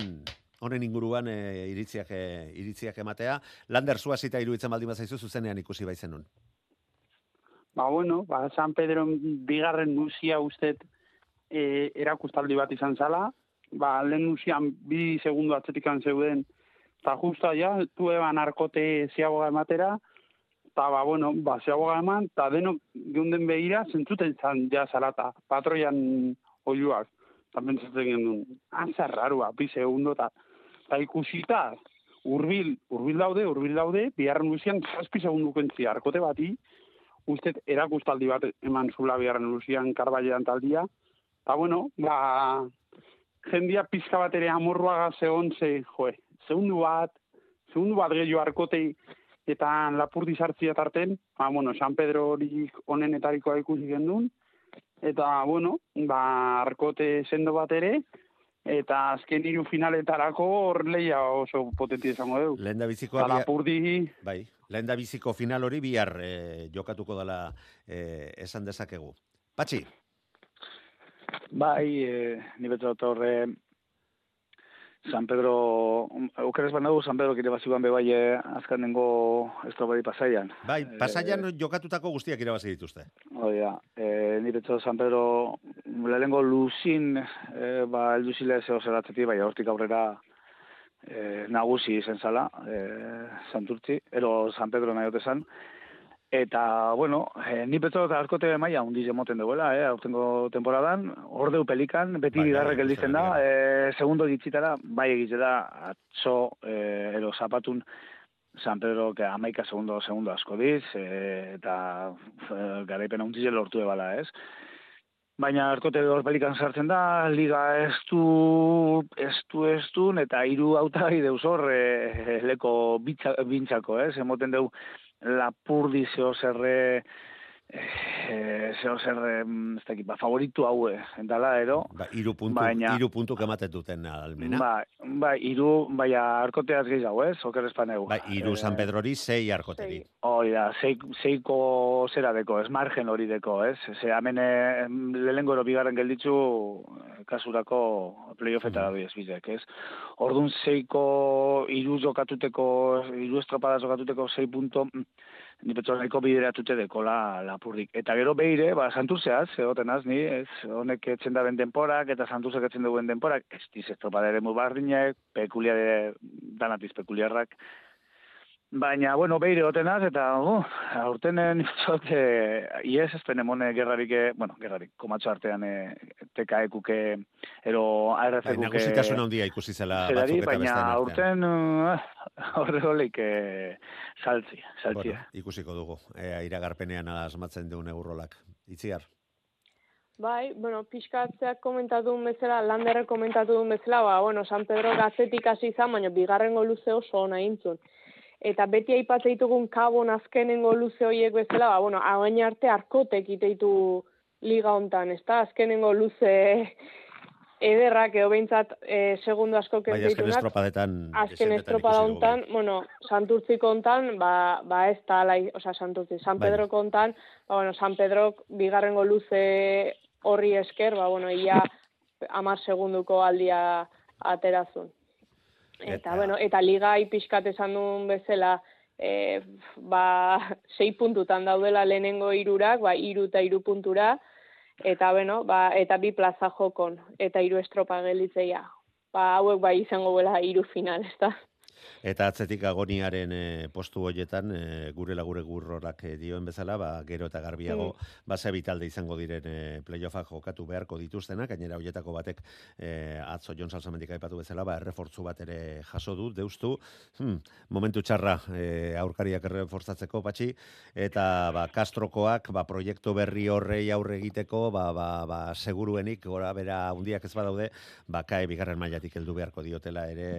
honen inguruan e, iritziak, e, iritziak ematea, Lander zuazita iruditzen baldin bazaizu zuzenean ikusi baizenun. Ba, bueno, ba, San Pedro bigarren musia ustet e, erakustaldi bat izan zala. Ba, lehen musian bi segundo atzetikan zeuden, eta justa ja, tu eban arkote ziaboga ematera, eta ba, bueno, ba, ziaboga eman, eta denok geunden behira, zentzuten zan ja zalata, patroian oiuak. Eta pentsatzen genuen, antzar rarua, bi segundo, eta eta ikusita, urbil, urbil daude, urbil daude, biharren musian, zazpi segundu kentzi arkote bati, ustet erakustaldi bat eman zula biharren luzian karbailean taldia. Eta bueno, ba, jendia pizka bat ere amorruaga zegon ze, joe, segundu bat, segundu bat gehiago arkotei eta lapurdi sartzia tarten, ba, bueno, San Pedro hori onenetarikoa ikusi gendun, eta, bueno, ba, arkote sendo bat ere, eta azken hiru finaletarako hor leia oso potenti izango dugu. Lehen da biziko Eta lapurdi, bai, lehen da biziko final hori bihar eh, jokatuko dela eh, esan dezakegu. Patxi, Bai, e, ni beto torre San Pedro, aukeres banadu San Pedro kire baziguan be bai eh, azkanengo estrobadi pasaian. bai, pasaian jokatutako guztiak irabazi dituzte. Hoi da, e, ni beto San Pedro lehenengo luzin e, ba, eldu zile zeo zeratzetik, bai, hortik aurrera e, nagusi izen zala, e, Santurtzi, ero San Pedro nahi zan. Eta, bueno, e, ni beto eta arkote maia hundiz emoten duela, eh, aurtengo temporadan, ordeu pelikan, beti Bai, bigarrek bai, gelditzen da, e, segundo ditzitara, bai egize da, atzo, e, ero zapatun, San Pedro, que amaika segundo, segundo asko diz, e, eta e, garaipen hundiz lortu ebala, ez? Baina arkote hor pelikan sartzen da, liga ez du, ez du, ez du, eta hiru autai deuz hor, e, leko bitza, bintzako, ez? Emoten deu lapurdi zeo zerre, e, zeo mm, ez dakit, ba, favoritu haue, entala, ero, Ba, iru puntu, Baina- iru puntu kematen duten almena. Ba, ba, iru, baina arkoteaz gehiago, ez? Oker espaneu. Bai, iru San Pedrori, sei arkoteri. Hori da, zei, zeiko zera deko, ez margen hori deko, ez? Ze hemen eh, lehenengo ero bigarren gelditzu eh, kasurako playoffetara mm. bizek, ez? Orduan zeiko iru jokatuteko, iru estropada jokatuteko zei punto, mm, ni petxo nahiko bideratute dekola lapurdik. Eta gero beire, ba, santurzeaz, egoten az, ni, ez, honek etzen da ben denporak, eta santurzek etzen duen denporak, ez diz estropada ere mu barriñek, pekuliare, danatiz pekuliarrak, Baina, bueno, beire gotenaz, eta, uh, aurtenen, zot, e, ies ezpen emone gerrarik, eh, bueno, gerrarik, komatxo artean, e, TKEkuke, ero Bai, ARC-kuke, nagusitasun handia ikusi zela batzuk eta baina aurten, uh, horre holik, e, saltzi, saltzi. Bueno, ikusiko dugu, ea iragarpenean asmatzen duen eurolak. Itziar, Bai, bueno, pixkatzeak komentatu duen bezala, landerrek komentatu duen bezala, ba, bueno, San Pedro gaztetik hasi izan, baina bigarrengo luze oso ona intzun. Eta beti aipatzen ditugun kabon azkenengo luze horiek bezala, ba, bueno, hauen arte arkotek iteitu liga hontan, ezta? Azkenengo luze ederrak edo behintzat e, segundo asko bai, azken estropadetan. Azken estropada dugu, hontan, bueno, Santurtziko hontan, ba, ba ez da, lai, osa, Santurtzi, San Bai. Pedroko hontan, ba, bueno, San Pedrok bigarrengo luze horri esker, ba, bueno, ia amar segunduko aldia aterazun. Eta, Eta- bueno, eta ligai pixkat esan duen bezala, e, ba, sei puntutan daudela lehenengo irurak, ba, iru eta iru puntura, eta, bueno, ba, eta bi plaza jokon, eta hiru estropa gelitzeia. Ba, hauek bai izango bela hiru final, ezta? Eta atzetik agoniaren e, postu hoietan, e, gure lagure gurrorak e, dioen bezala, ba, gero eta garbiago, mm. base bitalde izango diren e, playoffak jokatu beharko dituztenak, gainera hoietako batek e, atzo Jon Salsamendik aipatu bezala, ba, errefortzu bat ere jaso du, deustu, hmm, momentu txarra e, aurkariak errefortzatzeko patxi, eta ba, Castrokoak ba, proiektu berri horrei aurre egiteko, ba, ba, ba, seguruenik, gora bera hundiak ez badaude, ba, kae bigarren mailatik heldu beharko diotela ere,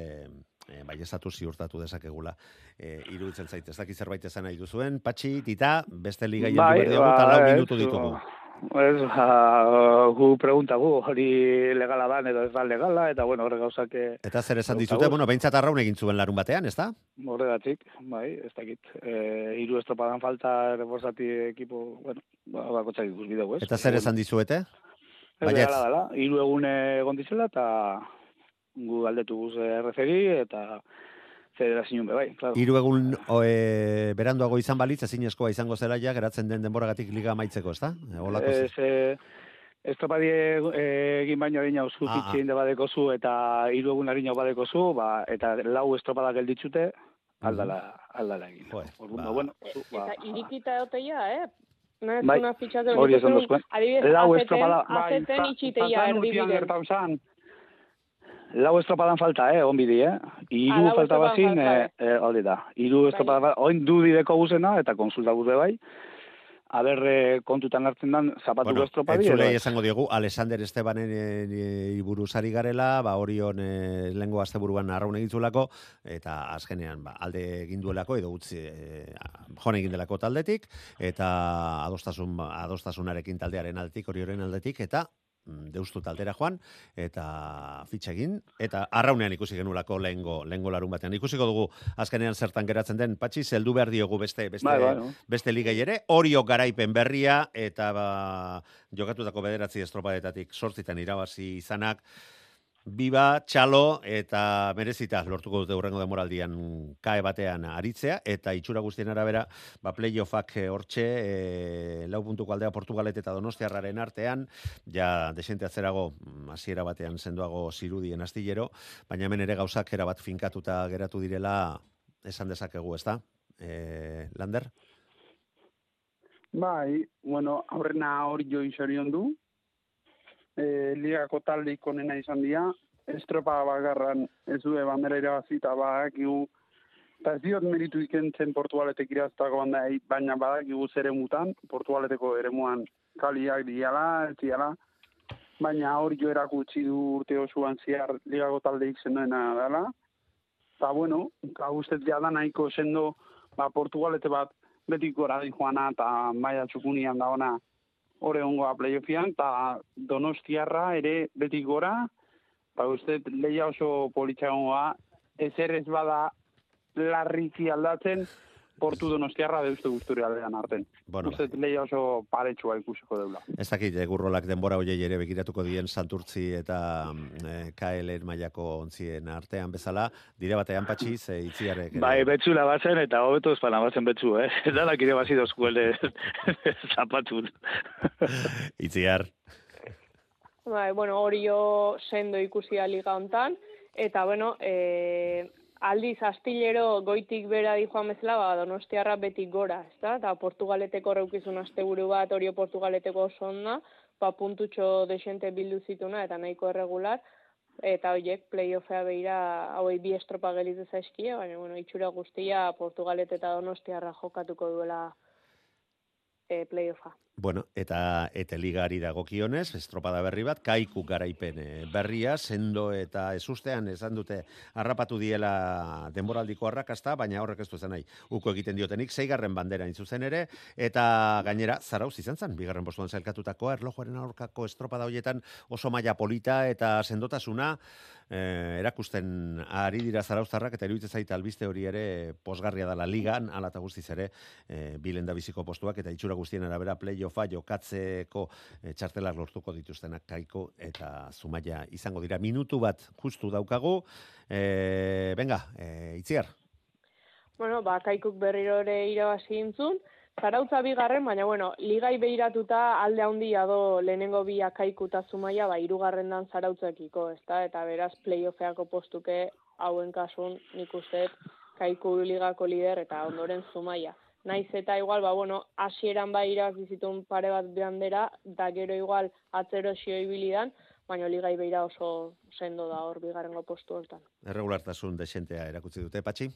e, bai ezatu ziurtatu dezakegula. E, iruditzen zaite, ez dakit zerbait esan nahi duzuen, patxi, tita, beste liga jendu bai, berdi ba, lau minutu ditugu. Ez, ba, gu pregunta gu, hori legala da, edo ez da legala, eta bueno, horre gauzak... Eta zer esan dizute, bueno, behintzat arraun egin zuen larun batean, ez da? Horregatik, bai, ez dakit. E, iru estropadan falta, reforzati ekipo, bueno, ba, bakotxak ikus bideu, ez? Eta zer esan dizuete? Ez legala dela, iru egun egon dizela, eta gu galdetu guz erreferi eta federazioen be bai, claro. Hiru egun e, beranduago izan balitz ezin eskoa izango zela ja geratzen den denboragatik liga amaitzeko, ezta? Holako Ez eh Estropadi egin baino egin hau zutitxein de badeko zu eta hiru egun harin badeko zu, ba, eta lau estropada gelditzute, aldala, aldala egin. Joe, Orduan, ba, bueno, zu, Eta ba, irikita egoteia, eh? Bai, una ficha de hori esan duzuen. Adibidez, Lau azeten, estropada, bai, azeten itxiteia zazan urtean erdibiden. gertatu zan. Lau estropadan falta, eh, onbidi, eh? Iru Ah, falta bazin, eh, eh, hori da. Iru Bai. estropadan falta, oin du dideko guzena, eta konsulta guzbe bai. Aber, eh, kontutan hartzen dan, zapatu Bueno, estropadi. entzulei edo ez. esango diogu, Alexander Estebanen e, iburuzari garela, ba, orion e, lengo asteburuan arraun egitzulako, eta azkenean, ba, alde egin duelako, edo utzi, e, jone egin delako taldetik, eta adostasun, ba, adostasunarekin taldearen aldetik, orioren aldetik, eta deustu taldera joan, eta fitxa egin, eta arraunean ikusi genulako lehengo, lehengo larun batean. Ikusiko dugu, azkenean zertan geratzen den, patxi, zeldu behar diogu beste, beste, Bai, bai, no? beste ligai ere, orio garaipen berria, eta ba, jokatutako bederatzi estropadetatik sortzitan irabazi izanak, Biba, txalo eta merezita lortuko dute urrengo demoraldian kae batean aritzea eta itxura guztien arabera ba playoffak eh, hortxe e, lau puntuko aldea Portugalet eta Donostiarraren artean ja desente atzerago mm, hasiera batean sendoago zirudien astillero baina hemen ere gauzak era bat finkatuta geratu direla esan dezakegu, ezta? Eh, Lander? Bai, bueno, aurrena hori jo du. E, ligako talde ikonena izan dira. Estropa bagarran ez du bandera irabazita badakigu. Eta ez diot meritu ikentzen portugaletek iraztako banda, baina badakigu zere mutan, portugaleteko eremuan kaliak diala, ez diala. Baina hori jo erakutsi du urte osoan ziar ligako taldeik zenduena dela. Eta bueno, ka ustez jada nahiko sendo ba, portugalete bat betik gora di eta maia txukunian da ona ore ongoa playoffian, eta donostiarra ere betik gora, ba uste leia oso politxagoa, ez bada larriki aldatzen, portu donostiarra deuste guzture aldean arten. Bueno, Uste leia oso paretsua ikusiko deula. Ez dakit, eh, gurrolak denbora hoiei ere begiratuko dien Santurtzi eta mm, eh, KLN mailako ontzien artean bezala, dire batean patxi, ze itziarek... ere- Bai, betxula bazen, eta hobeto espana bazen betxu, eh? Danak ire bazi dozkuele zapatun. Itziar, Bai, bueno, hori jo sendo ikusia liga hontan eta bueno, e, aldiz astillero goitik bera di joan bezala, ba, donostiarra betik gora, ezta? Eta portugaleteko reukizun asteburu bat, hori portugaleteko oso onda, ba, puntutxo desente bildu zituna eta nahiko erregular, eta horiek playoffea beira hauei bi estropa gelitze zaizkie, baina bueno, itxura guztia Portugalet eta Donostiarra jokatuko duela e, playoffa. Bueno, eta eta ligari dagokionez, estropada berri bat, kaiku garaipen eh, berria, sendo eta ezustean esan dute harrapatu diela denboraldiko arrakasta, baina horrek ez du zen nahi. Uko egiten diotenik, zeigarren bandera zuzen ere, eta gainera, zarauz izan zen, bigarren postuan zailkatutako erlojuaren aurkako estropada hoietan oso maila polita eta sendotasuna, eh, erakusten ari dira zarauztarrak, eta iruditzen zait albiste hori ere posgarria dela ligan, ala eta guztiz ere, eh, bilen da biziko postuak, eta itxura guztien arabera playoffa jokatzeko eh, txartelak lortuko dituztenak kaiko eta zumaia izango dira. Minutu bat justu daukagu, eh, venga, eh, itziar. Bueno, ba, kaikuk berriro ere irabazi intzun, Zarautza bigarren, baina bueno, ligai behiratuta alde handia do lehenengo bi akaikuta zumaia, ba, irugarren dan zarautzekiko, ezta? Eta beraz, playoffeako postuke hauen kasun nik uste kaiku ligako lider eta ondoren zumaia. Naiz eta igual, ba, bueno, hasieran bai irakizitun pare bat bandera, da gero igual atzero xio ibilidan, baina ligai behira oso sendo da hor bigarrengo postu hortan. Erregulartasun desentea erakutsi dute, Patxi?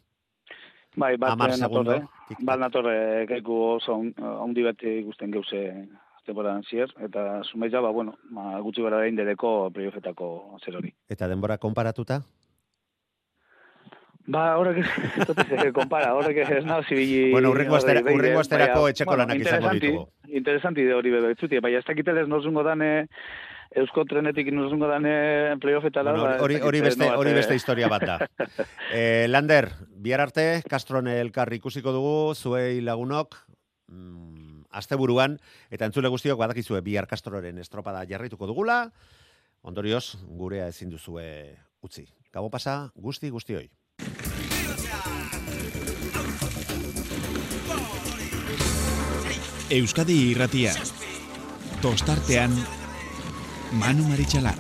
Bai, bat segundo, natorre, tik-tak. bat natorre kaiku oso on- ondi bat ikusten geuse temporadan zier, eta sumeitza, ba, bueno, ma, gutxi gara da indereko playoffetako zer hori. Eta denbora konparatuta? Ba, horrek ez dut ez konpara, horrek ez nao zibili... Bueno, urrengo astera- urrengo asterako etxeko lanak izango interesanti- ditugu. Interesanti de hori bebe, etzuti, baina ez dakitelez norzungo dane, Eusko trenetik norzungo dane playoffetara. Bueno, ba, ez hori, hori, dakit, beste, hori eh, beste historia bat da. eh, Lander, bihar arte, Castron elkar ikusiko dugu, zuei lagunok, mm, asteburuan, eta entzule guztiok badakizue bihar Castroren estropada jarraituko dugula, ondorioz, gurea ezin duzue utzi. Gabo pasa, guzti guztioi. Euskadi irratia. Tostartean Manu Maritxalar.